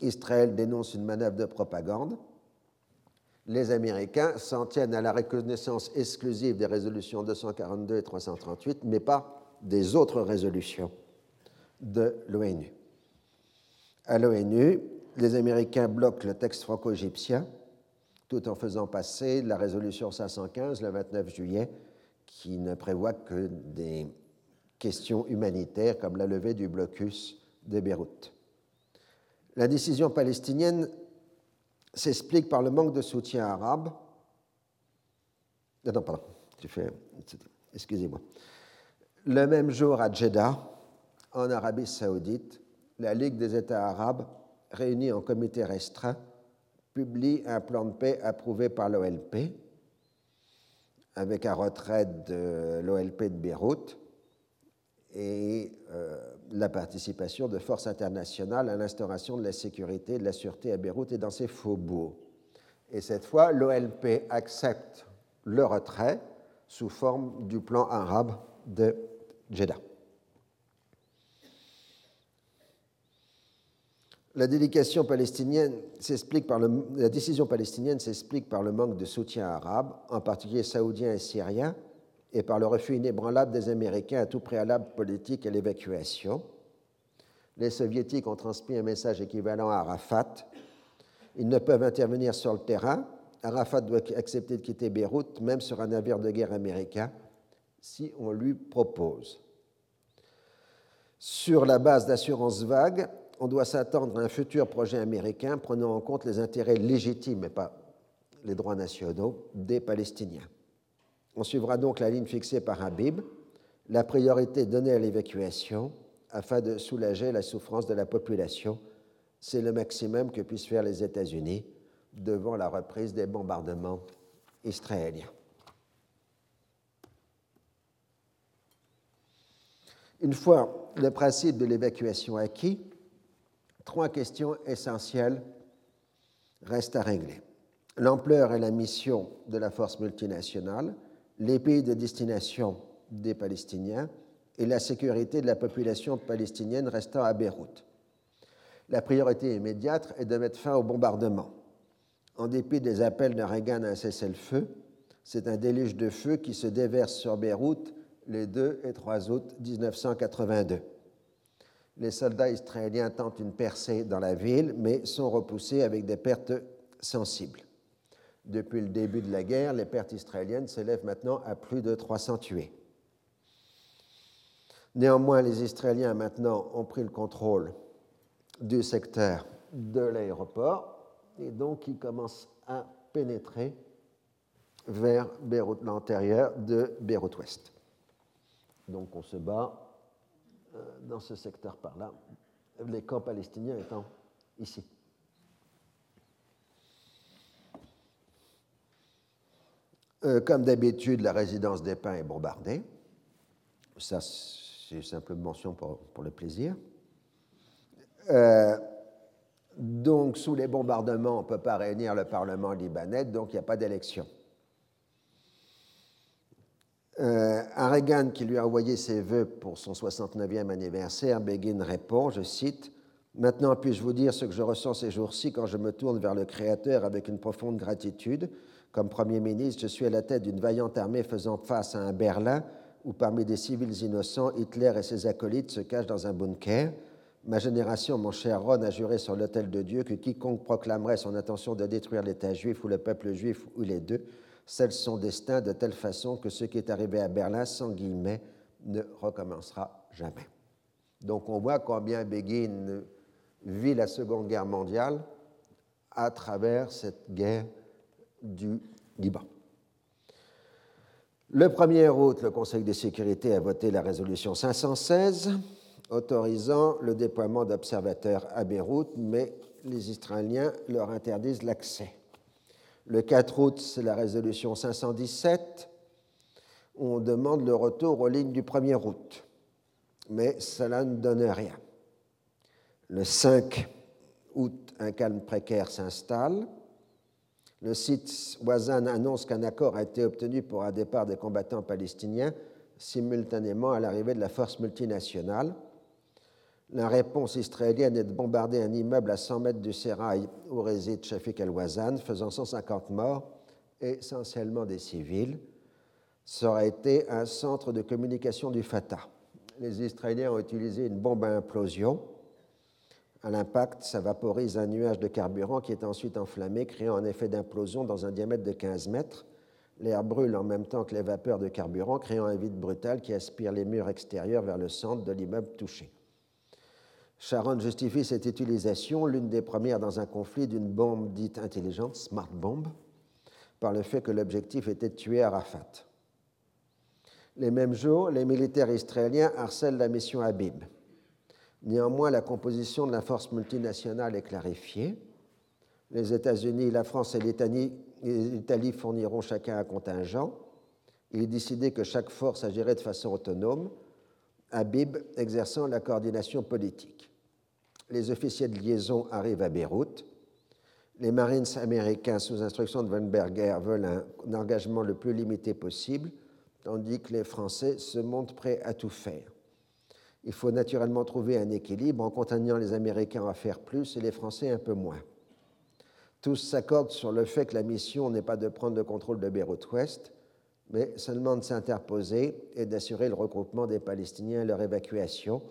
Israël dénonce une manœuvre de propagande. Les Américains s'en tiennent à la reconnaissance exclusive des résolutions 242 et 338, mais pas des autres résolutions de l'ONU. À l'ONU, les Américains bloquent le texte franco-égyptien tout en faisant passer la résolution 515 le 29 juillet, qui ne prévoit que des questions humanitaires comme la levée du blocus de Beyrouth. La décision palestinienne s'explique par le manque de soutien arabe. Non, pardon, Excusez-moi. Le même jour à Jeddah, en Arabie saoudite, la Ligue des États arabes, réunie en comité restreint, publie un plan de paix approuvé par l'OLP, avec un retrait de l'OLP de Beyrouth et euh, la participation de forces internationales à l'instauration de la sécurité et de la sûreté à Beyrouth et dans ses faubourgs. Et cette fois, l'OLP accepte le retrait sous forme du plan arabe de Jeddah. La, palestinienne la décision palestinienne s'explique par le manque de soutien arabe, en particulier saoudien et syrien, et par le refus inébranlable des Américains à tout préalable politique à l'évacuation. Les Soviétiques ont transmis un message équivalent à Arafat. Ils ne peuvent intervenir sur le terrain. Arafat doit accepter de quitter Beyrouth, même sur un navire de guerre américain, si on lui propose. Sur la base d'assurances vagues, on doit s'attendre à un futur projet américain prenant en compte les intérêts légitimes et pas les droits nationaux des Palestiniens. On suivra donc la ligne fixée par Habib, la priorité donnée à l'évacuation afin de soulager la souffrance de la population. C'est le maximum que puissent faire les États-Unis devant la reprise des bombardements israéliens. Une fois le principe de l'évacuation acquis, trois questions essentielles restent à régler. L'ampleur et la mission de la force multinationale, les pays de destination des Palestiniens et la sécurité de la population palestinienne restant à Beyrouth. La priorité immédiate est de mettre fin au bombardement. En dépit des appels de Reagan à un cessez-le-feu, c'est un déluge de feu qui se déverse sur Beyrouth les 2 et 3 août 1982 les soldats israéliens tentent une percée dans la ville, mais sont repoussés avec des pertes sensibles. Depuis le début de la guerre, les pertes israéliennes s'élèvent maintenant à plus de 300 tués. Néanmoins, les Israéliens maintenant ont pris le contrôle du secteur de l'aéroport et donc ils commencent à pénétrer vers l'intérieur de Beyrouth-Ouest. Donc on se bat euh, dans ce secteur par là, les camps palestiniens étant ici. Euh, comme d'habitude, la résidence des Pins est bombardée. Ça, c'est simplement mention pour, le plaisir. Euh, donc, sous les bombardements, on ne peut pas réunir le Parlement libanais, donc il n'y a pas d'élection. Euh, à Reagan, qui lui a envoyé ses vœux pour son 69e anniversaire, Begin répond, je cite, Maintenant puis-je vous dire ce que je ressens ces jours-ci quand je me tourne vers le Créateur avec une profonde gratitude? Comme Premier ministre, je suis à la tête d'une vaillante armée faisant face à un Berlin où parmi des civils innocents, Hitler et ses acolytes se cachent dans un bunker. Ma génération, mon cher Ron, a juré sur l'autel de Dieu que quiconque proclamerait son intention de détruire l'État juif ou le peuple juif ou les deux scelle son destin de telle façon que ce qui est arrivé à Berlin, sans guillemets, ne recommencera jamais. Donc on voit combien Begin vit la Seconde Guerre mondiale à travers cette guerre du Liban. Le 1er août, le Conseil de sécurité a voté la résolution 516 autorisant le déploiement d'observateurs à Beyrouth, mais les Israéliens leur interdisent l'accès. Le 4 août, c'est la résolution 517. On demande le retour aux lignes du 1er août, mais cela ne donne rien. Le 5 août, un calme précaire s'installe. Le site Wazan annonce qu'un accord a été obtenu pour un départ des combattants palestiniens simultanément à l'arrivée de la force multinationale. La réponse israélienne est de bombarder un immeuble à 100 mètres du sérail où réside Shafik al-Wazan, faisant 150 morts, essentiellement des civils. Ça aurait été un centre de communication du Fatah. Les Israéliens ont utilisé une bombe à implosion. À l'impact, ça vaporise un nuage de carburant qui est ensuite enflammé, créant un effet d'implosion dans un diamètre de 15 mètres. L'air brûle en même temps que les vapeurs de carburant, créant un vide brutal qui aspire les murs extérieurs vers le centre de l'immeuble touché. Sharon justifie cette utilisation, l'une des premières dans un conflit d'une bombe dite intelligente, smart bomb, par le fait que l'objectif était de tuer Arafat. Les mêmes jours, les militaires israéliens harcèlent la mission Habib. Néanmoins, la composition de la force multinationale est clarifiée. Les États-Unis, la France et l'Italie fourniront chacun un contingent. Il est décidé que chaque force agirait de façon autonome, Habib exerçant la coordination politique. Les officiers de liaison arrivent à Beyrouth. Les Marines américains, sous instruction de Von Berger, veulent un engagement le plus limité possible, tandis que les Français se montrent prêts à tout faire. Il faut naturellement trouver un équilibre en contraignant les Américains à faire plus et les Français un peu moins. Tous s'accordent sur le fait que la mission n'est pas de prendre le contrôle de Beyrouth-Ouest, mais seulement de s'interposer et d'assurer le regroupement des Palestiniens et leur évacuation.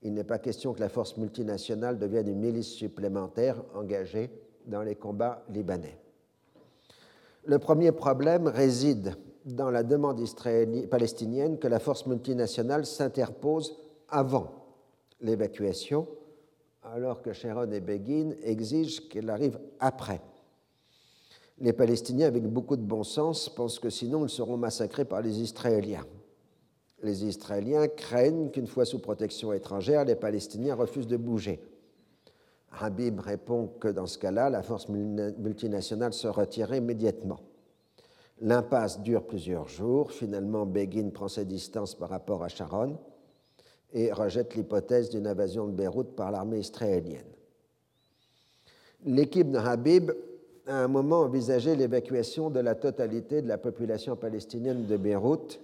Il n'est pas question que la force multinationale devienne une milice supplémentaire engagée dans les combats libanais. Le premier problème réside dans la demande palestinienne que la force multinationale s'interpose avant l'évacuation, alors que Sharon et Begin exigent qu'elle arrive après. Les Palestiniens, avec beaucoup de bon sens, pensent que sinon ils seront massacrés par les Israéliens. Les Israéliens craignent qu'une fois sous protection étrangère, les Palestiniens refusent de bouger. Habib répond que dans ce cas-là, la force multinationale se retire immédiatement. L'impasse dure plusieurs jours. Finalement, Begin prend ses distances par rapport à Sharon et rejette l'hypothèse d'une invasion de Beyrouth par l'armée israélienne. L'équipe de Habib a un moment envisagé l'évacuation de la totalité de la population palestinienne de Beyrouth,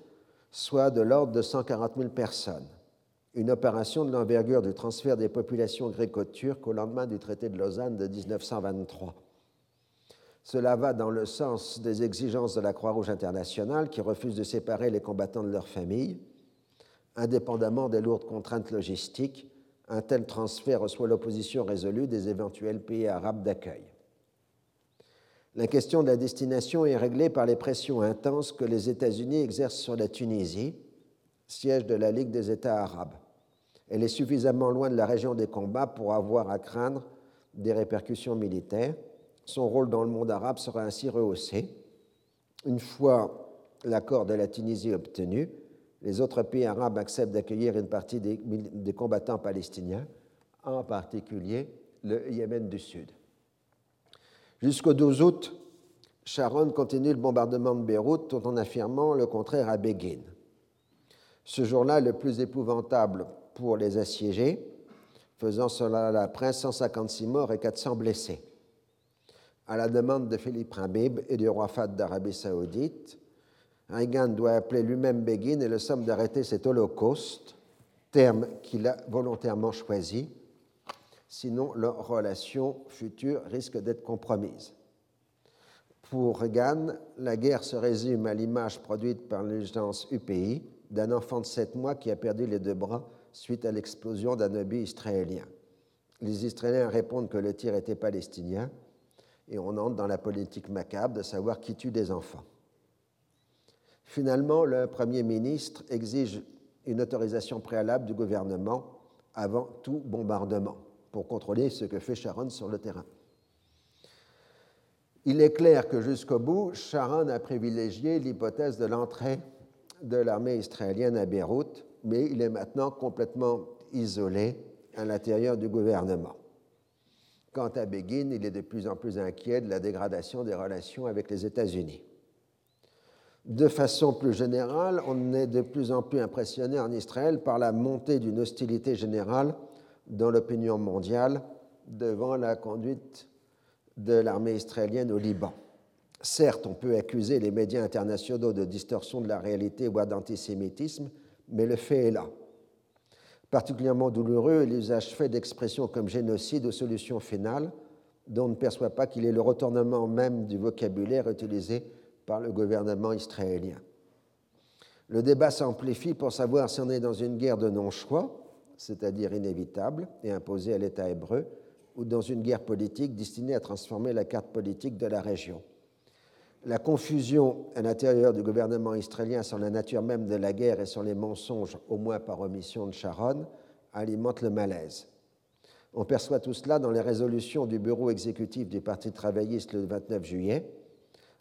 soit de l'ordre de 140 000 personnes. Une opération de l'envergure du transfert des populations gréco-turques au lendemain du traité de Lausanne de 1923. Cela va dans le sens des exigences de la Croix-Rouge internationale qui refuse de séparer les combattants de leurs familles. Indépendamment des lourdes contraintes logistiques, un tel transfert reçoit l'opposition résolue des éventuels pays arabes d'accueil. La question de la destination est réglée par les pressions intenses que les États-Unis exercent sur la Tunisie, siège de la Ligue des États arabes. Elle est suffisamment loin de la région des combats pour avoir à craindre des répercussions militaires son rôle dans le monde arabe sera ainsi rehaussé. Une fois l'accord de la Tunisie obtenu, les autres pays arabes acceptent d'accueillir une partie des, combattants palestiniens, en particulier le Yémen du Sud. Jusqu'au 12 août, Sharon continue le bombardement de Beyrouth tout en affirmant le contraire à Begin. Ce jour-là, le plus épouvantable pour les assiégés, faisant cela la presse 156 morts et 400 blessés à la demande de Philippe Rabib et du roi Fahd d'Arabie saoudite, Reagan doit appeler lui-même Begin et le somme d'arrêter cet holocauste, terme qu'il a volontairement choisi, sinon leur relation future risque d'être compromise. Pour Reagan, la guerre se résume à l'image produite par l'agence UPI d'un enfant de 7 mois qui a perdu les deux bras suite à l'explosion d'un obus israélien. Les Israéliens répondent que le tir était palestinien et on entre dans la politique macabre de savoir qui tue des enfants. Finalement, le Premier ministre exige une autorisation préalable du gouvernement avant tout bombardement pour contrôler ce que fait Sharon sur le terrain. Il est clair que jusqu'au bout, Sharon a privilégié l'hypothèse de l'entrée de l'armée israélienne à Beyrouth, mais il est maintenant complètement isolé à l'intérieur du gouvernement. Quant à Begin, il est de plus en plus inquiet de la dégradation des relations avec les États-Unis. De façon plus générale, on est de plus en plus impressionné en Israël par la montée d'une hostilité générale dans l'opinion mondiale devant la conduite de l'armée israélienne au Liban. Certes, on peut accuser les médias internationaux de distorsion de la réalité ou d'antisémitisme, mais le fait est là. Particulièrement douloureux est l'usage fait d'expressions comme génocide ou solution finale, dont on ne perçoit pas qu'il est le retournement même du vocabulaire utilisé par le gouvernement israélien. Le débat s'amplifie pour savoir si on est dans une guerre de non-choix, c'est-à-dire inévitable et imposée à l'État hébreu, ou dans une guerre politique destinée à transformer la carte politique de la région. La confusion à l'intérieur du gouvernement israélien sur la nature même de la guerre et sur les mensonges, au moins par omission de Sharon, alimente le malaise. On perçoit tout cela dans les résolutions du bureau exécutif du Parti travailliste le 29 juillet.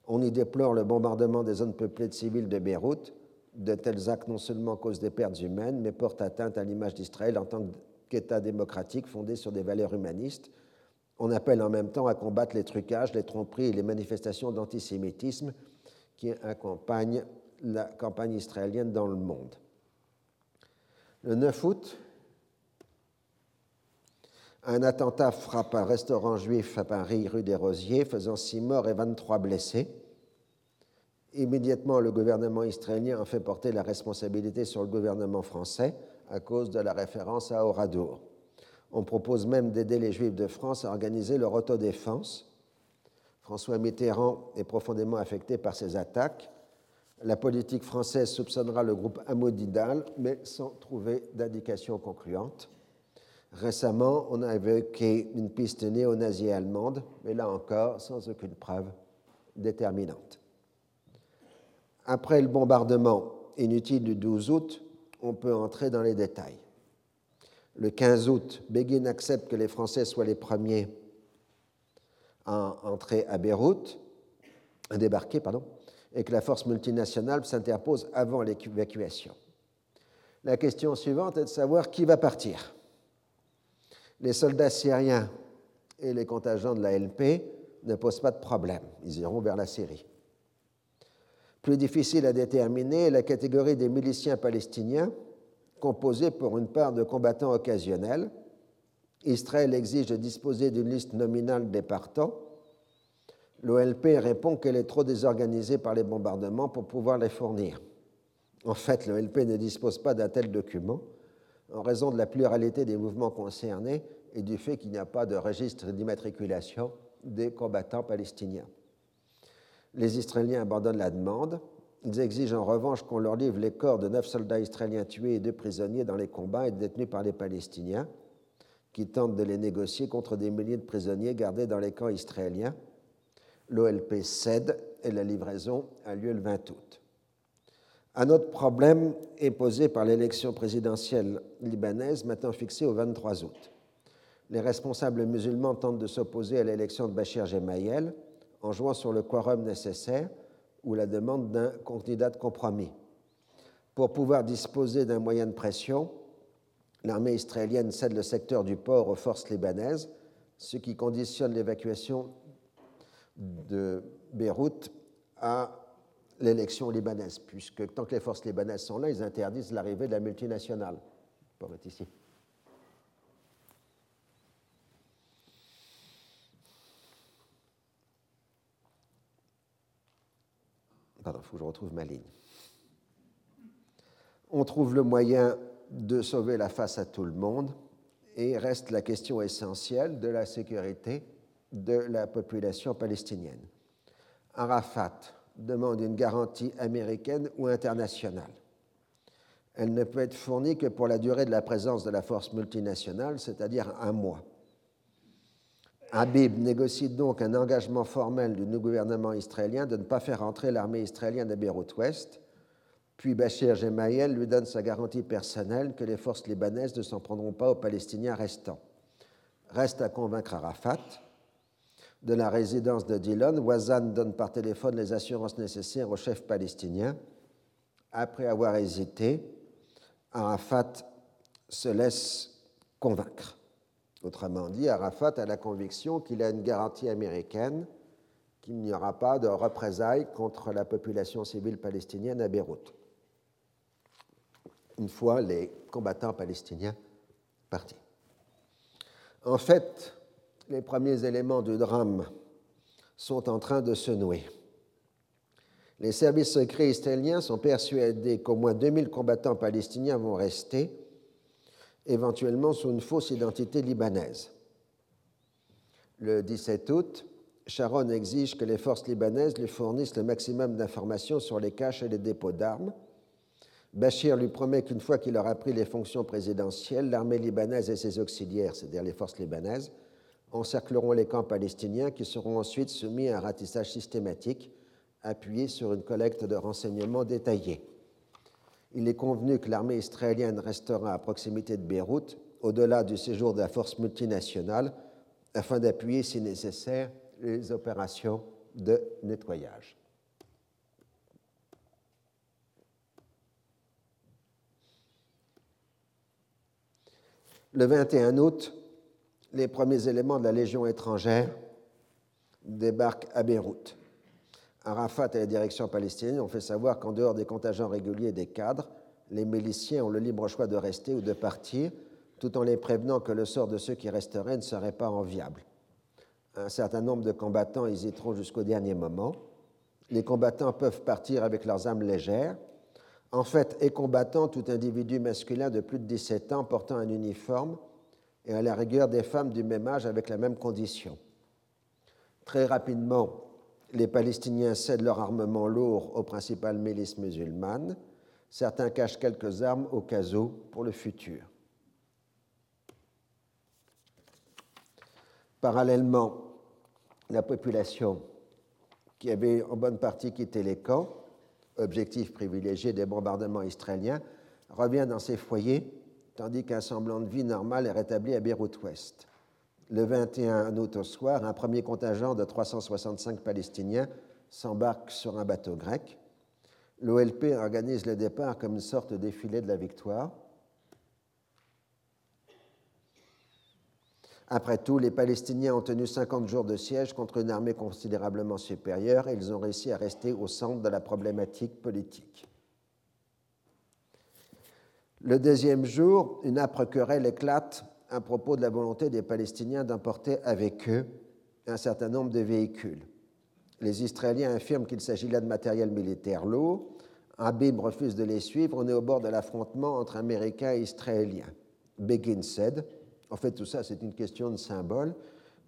On y déplore le bombardement des zones peuplées de civils de Beyrouth. De tels actes non seulement causent des pertes humaines, mais portent atteinte à l'image d'Israël en tant qu'État démocratique fondé sur des valeurs humanistes on appelle en même temps à combattre les trucages, les tromperies et les manifestations d'antisémitisme qui accompagnent la campagne israélienne dans le monde. Le 9 août, un attentat frappe un restaurant juif à Paris, rue des Rosiers, faisant six morts et 23 blessés. Immédiatement, le gouvernement israélien a fait porter la responsabilité sur le gouvernement français à cause de la référence à Oradour. On propose même d'aider les Juifs de France à organiser leur autodéfense. François Mitterrand est profondément affecté par ces attaques. La politique française soupçonnera le groupe Amodidal, mais sans trouver d'indication concluante. Récemment, on a évoqué une piste néo-nazie allemande, mais là encore, sans aucune preuve déterminante. Après le bombardement inutile du 12 août, on peut entrer dans les détails le 15 août, Begin accepte que les Français soient les premiers à entrer à Beyrouth, à débarquer, pardon, et que la force multinationale s'interpose avant l'évacuation. La question suivante est de savoir qui va partir. Les soldats syriens et les contingents de la LP ne posent pas de problème, ils iront vers la Syrie. Plus difficile à déterminer est la catégorie des miliciens palestiniens composé pour une part de combattants occasionnels. Israël exige de disposer d'une liste nominale des partants. L'OLP répond qu'elle est trop désorganisée par les bombardements pour pouvoir les fournir. En fait, l'OLP ne dispose pas d'un tel document en raison de la pluralité des mouvements concernés et du fait qu'il n'y a pas de registre d'immatriculation des combattants palestiniens. Les Israéliens abandonnent la demande ils exigent en revanche qu'on leur livre les corps de neuf soldats israéliens tués et deux prisonniers dans les combats et détenus par les Palestiniens, qui tentent de les négocier contre des milliers de prisonniers gardés dans les camps israéliens. L'OLP cède et la livraison a lieu le 20 août. Un autre problème est posé par l'élection présidentielle libanaise, maintenant fixée au 23 août. Les responsables musulmans tentent de s'opposer à l'élection de Bachir Gemayel en jouant sur le quorum nécessaire ou la demande d'un candidat de compromis. Pour pouvoir disposer d'un moyen de pression, l'armée israélienne cède le secteur du port aux forces libanaises, ce qui conditionne l'évacuation de Beyrouth à l'élection libanaise, puisque tant que les forces libanaises sont là, ils interdisent l'arrivée de la multinationale. Pour être ici. Faut que je retrouve ma ligne. On trouve le moyen de sauver la face à tout le monde et reste la question essentielle de la sécurité de la population palestinienne. Arafat demande une garantie américaine ou internationale. Elle ne peut être fournie que pour la durée de la présence de la force multinationale, c'est-à-dire un mois. Habib négocie donc un engagement formel du gouvernement israélien de ne pas faire entrer l'armée israélienne à Beyrouth-Ouest, puis Bachir Gemayel lui donne sa garantie personnelle que les forces libanaises ne s'en prendront pas aux Palestiniens restants. Reste à convaincre Arafat. de la résidence de Dillon, Wazan donne par téléphone les assurances nécessaires au chef palestinien. Après avoir hésité, Arafat se laisse convaincre. Autrement dit, Arafat a la conviction qu'il a une garantie américaine qu'il n'y aura pas de représailles contre la population civile palestinienne à Beyrouth, une fois les combattants palestiniens partis. En fait, les premiers éléments du drame sont en train de se nouer. Les services secrets israéliens sont persuadés qu'au moins 2000 combattants palestiniens vont rester, éventuellement sous une fausse identité libanaise. Le 17 août, Sharon exige que les forces libanaises lui fournissent le maximum d'informations sur les caches et les dépôts d'armes. Bachir lui promet qu'une fois qu'il aura pris les fonctions présidentielles, l'armée libanaise et ses auxiliaires, c'est-à-dire les forces libanaises, encercleront les camps palestiniens qui seront ensuite soumis à un ratissage systématique appuyé sur une collecte de renseignements détaillés. Il est convenu que l'armée israélienne restera à proximité de Beyrouth au-delà du séjour de la force multinationale afin d'appuyer, si nécessaire, les opérations de nettoyage. Le 21 août, les premiers éléments de la Légion étrangère débarquent à Beyrouth. Arafat et la direction palestinienne ont fait savoir qu'en dehors des contingents réguliers des cadres, les miliciens ont le libre choix de rester ou de partir, tout en les prévenant que le sort de ceux qui resteraient ne serait pas enviable. Un certain nombre de combattants hésiteront jusqu'au dernier moment. Les combattants peuvent partir avec leurs armes légères. En fait, est combattant tout individu masculin de plus de 17 ans portant un uniforme et à la rigueur des femmes du même âge avec la même condition. Très rapidement, les Palestiniens cèdent leur armement lourd aux principales milices musulmanes. Certains cachent quelques armes au cas où pour le futur. Parallèlement, la population qui avait en bonne partie quitté les camps, objectif privilégié des bombardements israéliens, revient dans ses foyers tandis qu'un semblant de vie normale est rétabli à Beyrouth-Ouest. Le 21 août au soir, un premier contingent de 365 Palestiniens s'embarque sur un bateau grec. L'OLP organise le départ comme une sorte de défilé de la victoire. Après tout, les Palestiniens ont tenu 50 jours de siège contre une armée considérablement supérieure et ils ont réussi à rester au centre de la problématique politique. Le deuxième jour, une âpre querelle éclate à propos de la volonté des Palestiniens d'emporter avec eux un certain nombre de véhicules. Les Israéliens affirment qu'il s'agit là de matériel militaire lourd. Abim refuse de les suivre. On est au bord de l'affrontement entre Américains et Israéliens. Begin cède. En fait, tout ça, c'est une question de symbole,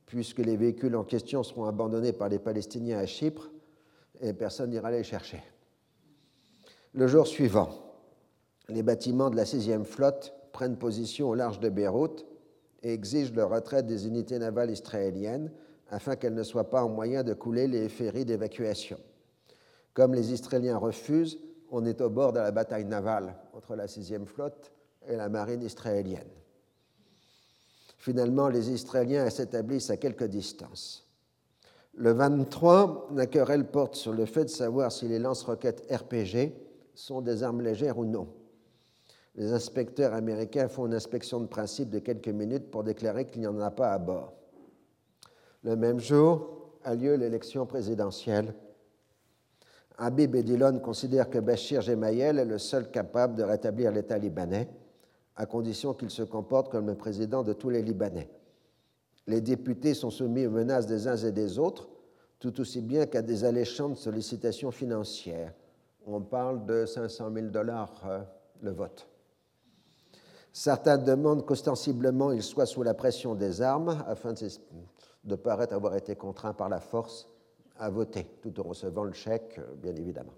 puisque les véhicules en question seront abandonnés par les Palestiniens à Chypre et personne n'ira les chercher. Le jour suivant, les bâtiments de la 6e flotte prennent position au large de Beyrouth et exigent le retrait des unités navales israéliennes afin qu'elles ne soient pas en moyen de couler les ferries d'évacuation. Comme les Israéliens refusent, on est au bord de la bataille navale entre la 6e flotte et la marine israélienne. Finalement, les Israéliens s'établissent à quelque distance. Le 23, la querelle porte sur le fait de savoir si les lance-roquettes RPG sont des armes légères ou non les inspecteurs américains font une inspection de principe de quelques minutes pour déclarer qu'il n'y en a pas à bord. Le même jour a lieu l'élection présidentielle. Habib Edilon considère que Bachir Gemayel est le seul capable de rétablir l'État libanais, à condition qu'il se comporte comme le président de tous les Libanais. Les députés sont soumis aux menaces des uns et des autres, tout aussi bien qu'à des alléchantes sollicitations financières. On parle de 500 000 dollars euh, le vote. Certains demandent qu'ostensiblement il soit sous la pression des armes afin de, paraître avoir été contraint par la force à voter, tout en recevant le chèque, bien évidemment.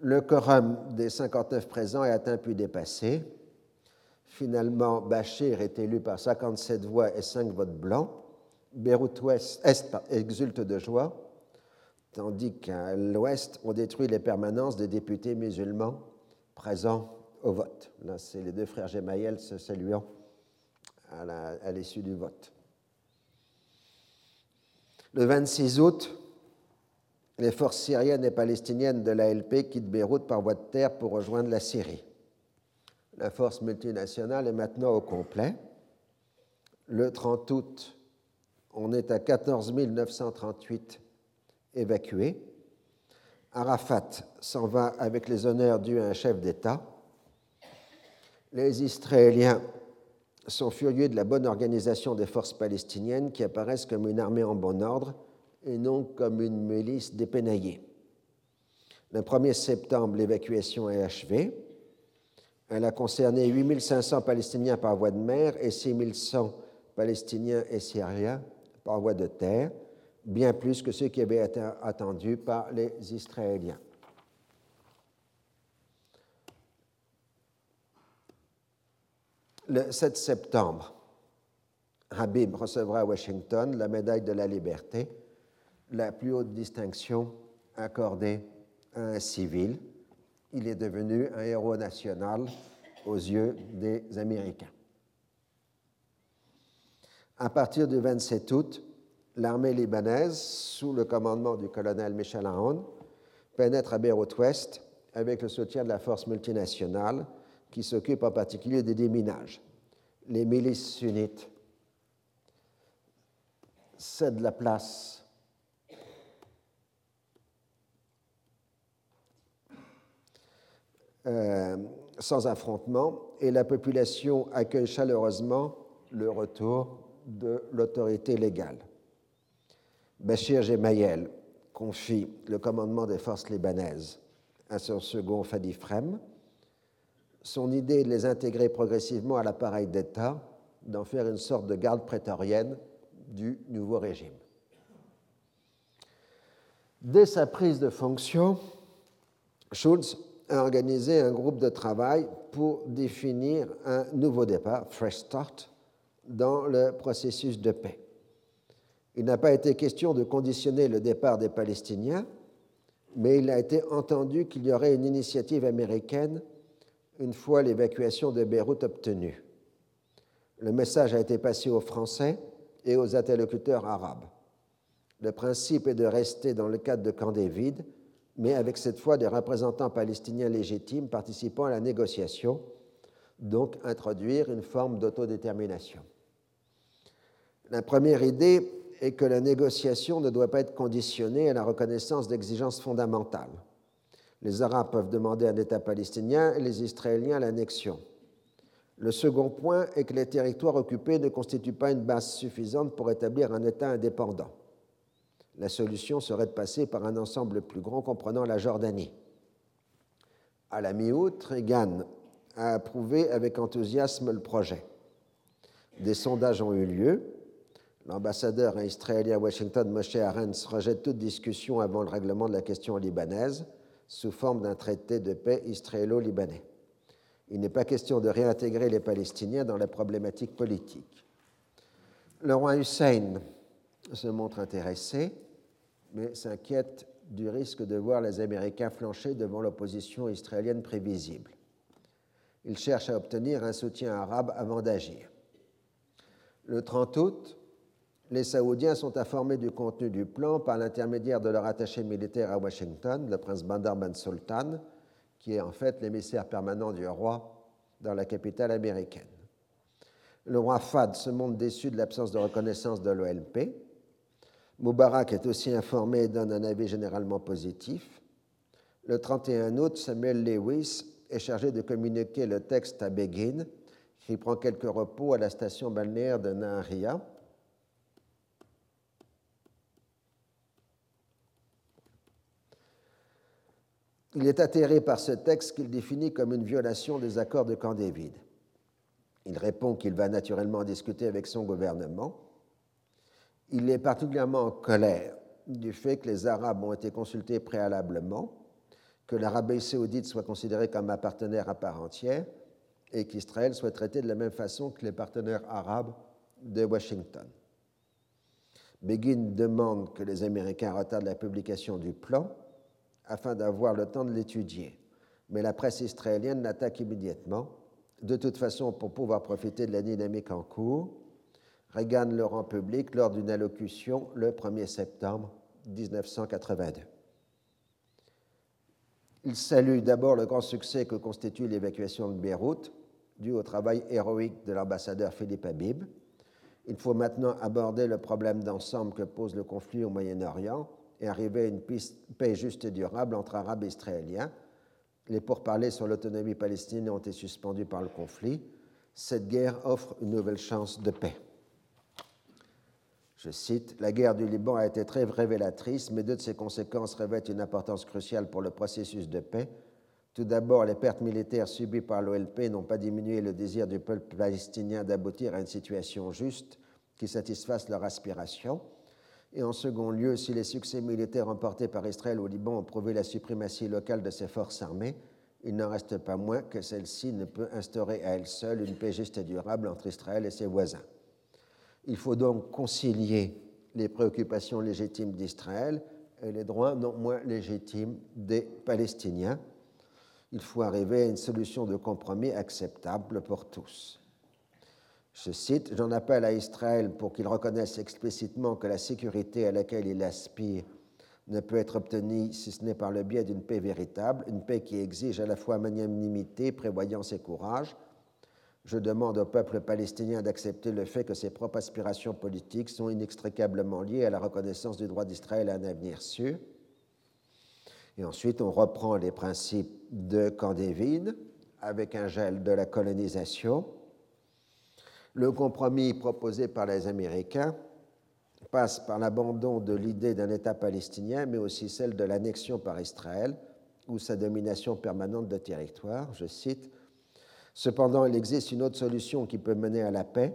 Le quorum des 59 présents est atteint puis dépassé. Finalement, Bachir est élu par 57 voix et 5 votes blancs. Beyrouth Ouest, Est exulte de joie, tandis qu'à l'Ouest, on détruit les permanences des députés musulmans présents au vote. Là, c'est les deux frères Gemayel se saluant à l'issue du vote. Le 26 août, les forces syriennes et palestiniennes de l'ALP quittent Beyrouth par voie de terre pour rejoindre la Syrie. La force multinationale est maintenant au complet. Le 30 août, on est à 14 938 évacués. Arafat s'en va avec les honneurs dus à un chef d'État. Les Israéliens sont furieux de la bonne organisation des forces palestiniennes qui apparaissent comme une armée en bon ordre et non comme une milice dépénaillée. Le 1er septembre, l'évacuation est achevée. Elle a concerné 8500 Palestiniens par voie de mer et 6100 Palestiniens et Syriens par voie de terre, bien plus que ceux qui avaient été attendus par les Israéliens. Le 7 septembre, Habib recevra à Washington la médaille de la liberté, la plus haute distinction accordée à un civil. Il est devenu un héros national aux yeux des Américains. À partir du 27 août, l'armée libanaise, sous le commandement du colonel Michel Aoun, pénètre à Beyrouth-Ouest avec le soutien de la force multinationale qui s'occupe en particulier des déminages. Les milices sunnites cèdent la place euh, sans affrontement et la population accueille chaleureusement le retour de l'autorité légale. Bachir Gemayel confie le commandement des forces libanaises à son second Fadi Frem, son idée est de les intégrer progressivement à l'appareil d'État, d'en faire une sorte de garde prétorienne du nouveau régime. Dès sa prise de fonction, Schulz a organisé un groupe de travail pour définir un nouveau départ, Fresh Start, dans le processus de paix. Il n'a pas été question de conditionner le départ des Palestiniens, mais il a été entendu qu'il y aurait une initiative américaine une fois l'évacuation de Beyrouth obtenue. Le message a été passé aux Français et aux interlocuteurs arabes. Le principe est de rester dans le cadre de Camp David, mais avec cette fois des représentants palestiniens légitimes participant à la négociation, donc introduire une forme d'autodétermination. La première idée est que la négociation ne doit pas être conditionnée à la reconnaissance d'exigences fondamentales. Les Arabes peuvent demander un État palestinien et les Israéliens l'annexion. Le second point est que les territoires occupés ne constituent pas une base suffisante pour établir un État indépendant. La solution serait de passer par un ensemble plus grand comprenant la Jordanie. À la mi-août, Reagan a approuvé avec enthousiasme le projet. Des sondages ont eu lieu. L'ambassadeur israélien à Washington, Moshe Arens, rejette toute discussion avant le règlement de la question libanaise sous forme d'un traité de paix israélo-libanais. Il n'est pas question de réintégrer les Palestiniens dans la problématique politique. Le roi Hussein se montre intéressé, mais s'inquiète du risque de voir les Américains flancher devant l'opposition israélienne prévisible. Il cherche à obtenir un soutien arabe avant d'agir. Le 30 août, les Saoudiens sont informés du contenu du plan par l'intermédiaire de leur attaché militaire à Washington, le prince Bandar Ben Sultan, qui est en fait l'émissaire permanent du roi dans la capitale américaine. Le roi Fad se montre déçu de l'absence de reconnaissance de l'OLP. Moubarak est aussi informé et donne un avis généralement positif. Le 31 août, Samuel Lewis est chargé de communiquer le texte à Begin, qui prend quelques repos à la station balnéaire de Nahria Il est atterré par ce texte qu'il définit comme une violation des accords de Camp David. Il répond qu'il va naturellement discuter avec son gouvernement. Il est particulièrement en colère du fait que les Arabes ont été consultés préalablement, que l'Arabie saoudite soit considérée comme un partenaire à part entière et qu'Israël soit traité de la même façon que les partenaires arabes de Washington. Begin demande que les Américains retardent la publication du plan afin d'avoir le temps de l'étudier. Mais la presse israélienne l'attaque immédiatement, de toute façon pour pouvoir profiter de la dynamique en cours. Reagan le rend public lors d'une allocution le 1er septembre 1982. Il salue d'abord le grand succès que constitue l'évacuation de Beyrouth, dû au travail héroïque de l'ambassadeur Philippe Habib. Il faut maintenant aborder le problème d'ensemble que pose le conflit au Moyen-Orient et arriver à une paix juste et durable entre Arabes et Israéliens. Les pourparlers sur l'autonomie palestinienne ont été suspendus par le conflit. Cette guerre offre une nouvelle chance de paix. Je cite, La guerre du Liban a été très révélatrice, mais deux de ses conséquences revêtent une importance cruciale pour le processus de paix. Tout d'abord, les pertes militaires subies par l'OLP n'ont pas diminué le désir du peuple palestinien d'aboutir à une situation juste qui satisfasse leur aspiration. Et en second lieu, si les succès militaires remportés par Israël au Liban ont prouvé la suprématie locale de ses forces armées, il n'en reste pas moins que celle-ci ne peut instaurer à elle seule une paix juste et durable entre Israël et ses voisins. Il faut donc concilier les préoccupations légitimes d'Israël et les droits non moins légitimes des Palestiniens. Il faut arriver à une solution de compromis acceptable pour tous. Je cite, J'en appelle à Israël pour qu'il reconnaisse explicitement que la sécurité à laquelle il aspire ne peut être obtenue si ce n'est par le biais d'une paix véritable, une paix qui exige à la fois magnanimité, prévoyance et courage, je demande au peuple palestinien d'accepter le fait que ses propres aspirations politiques sont inextricablement liées à la reconnaissance du droit d'Israël à un avenir sûr. Et ensuite, on reprend les principes de Camp David avec un gel de la colonisation. Le compromis proposé par les Américains passe par l'abandon de l'idée d'un État palestinien, mais aussi celle de l'annexion par Israël ou sa domination permanente de territoire. Je cite Cependant, il existe une autre solution qui peut mener à la paix.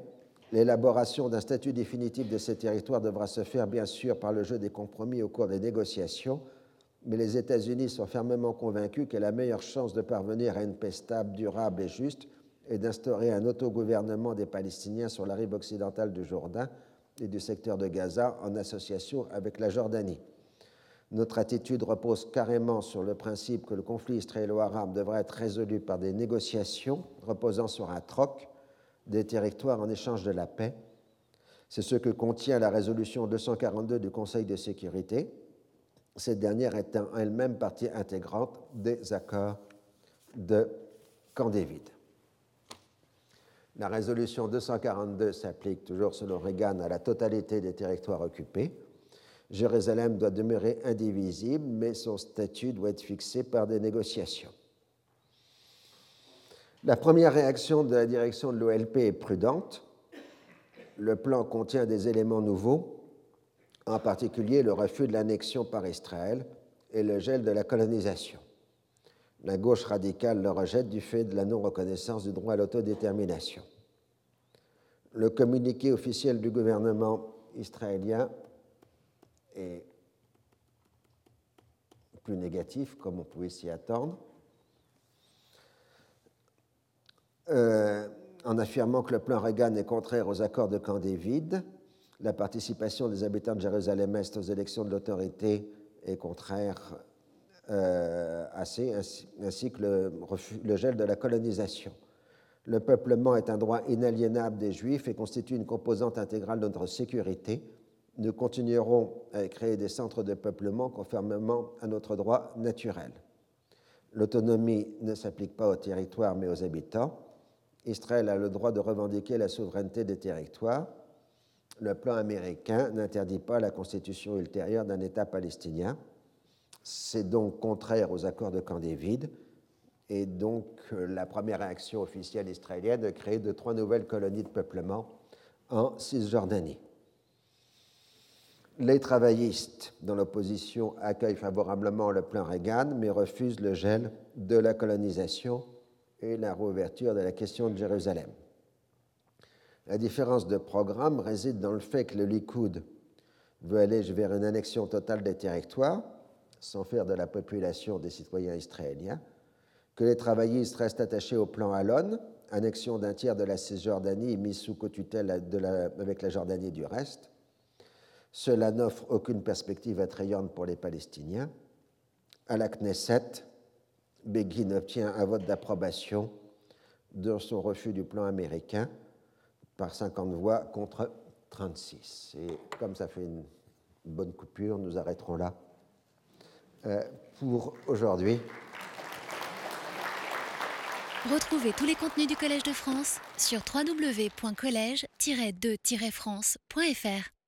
L'élaboration d'un statut définitif de ces territoires devra se faire, bien sûr, par le jeu des compromis au cours des négociations, mais les États-Unis sont fermement convaincus que la meilleure chance de parvenir à une paix stable, durable et juste est d'instaurer un autogouvernement des Palestiniens sur la rive occidentale du Jourdain et du secteur de Gaza en association avec la Jordanie. Notre attitude repose carrément sur le principe que le conflit israélo-arabe devrait être résolu par des négociations reposant sur un troc des territoires en échange de la paix. C'est ce que contient la résolution 242 du Conseil de sécurité, cette dernière étant elle-même partie intégrante des accords de Camp David. La résolution 242 s'applique toujours selon Reagan à la totalité des territoires occupés Jérusalem doit demeurer indivisible, mais son statut doit être fixé par des négociations. La première réaction de la direction de l'OLP est prudente. Le plan contient des éléments nouveaux, en particulier le refus de l'annexion par Israël et le gel de la colonisation. La gauche radicale le rejette du fait de la non-reconnaissance du droit à l'autodétermination. Le communiqué officiel du gouvernement israélien est plus négatif, comme on pouvait s'y attendre, euh, en affirmant que le plan Reagan est contraire aux accords de Camp David, la participation des habitants de Jérusalem-Est aux élections de l'autorité est contraire euh, assez, ainsi, que le, le gel de la colonisation. Le peuplement est un droit inaliénable des Juifs et constitue une composante intégrale de notre sécurité nous continuerons à créer des centres de peuplement conformément à notre droit naturel. L'autonomie ne s'applique pas aux territoires mais aux habitants. Israël a le droit de revendiquer la souveraineté des territoires. Le plan américain n'interdit pas la constitution ultérieure d'un État palestinien. C'est donc contraire aux accords de Camp David et donc la première réaction officielle israélienne de créer de trois nouvelles colonies de peuplement en Cisjordanie. Les travaillistes, dans l'opposition, accueillent favorablement le plan Reagan, mais refusent le gel de la colonisation et la réouverture de la question de Jérusalem. La différence de programme réside dans le fait que le Likoud veut aller vers une annexion totale des territoires, sans faire de la population des citoyens israéliens, que les travaillistes restent attachés au plan Alon, annexion d'un tiers de la Cisjordanie mise sous cotutelle avec la Jordanie du reste, cela n'offre aucune perspective attrayante pour les Palestiniens. À la Knesset, Begin obtient un vote d'approbation de son refus du plan américain par 50 voix contre 36. Et comme ça fait une bonne coupure, nous arrêterons là pour aujourd'hui. Retrouvez tous les contenus du Collège de France sur www.colège-2-france.fr.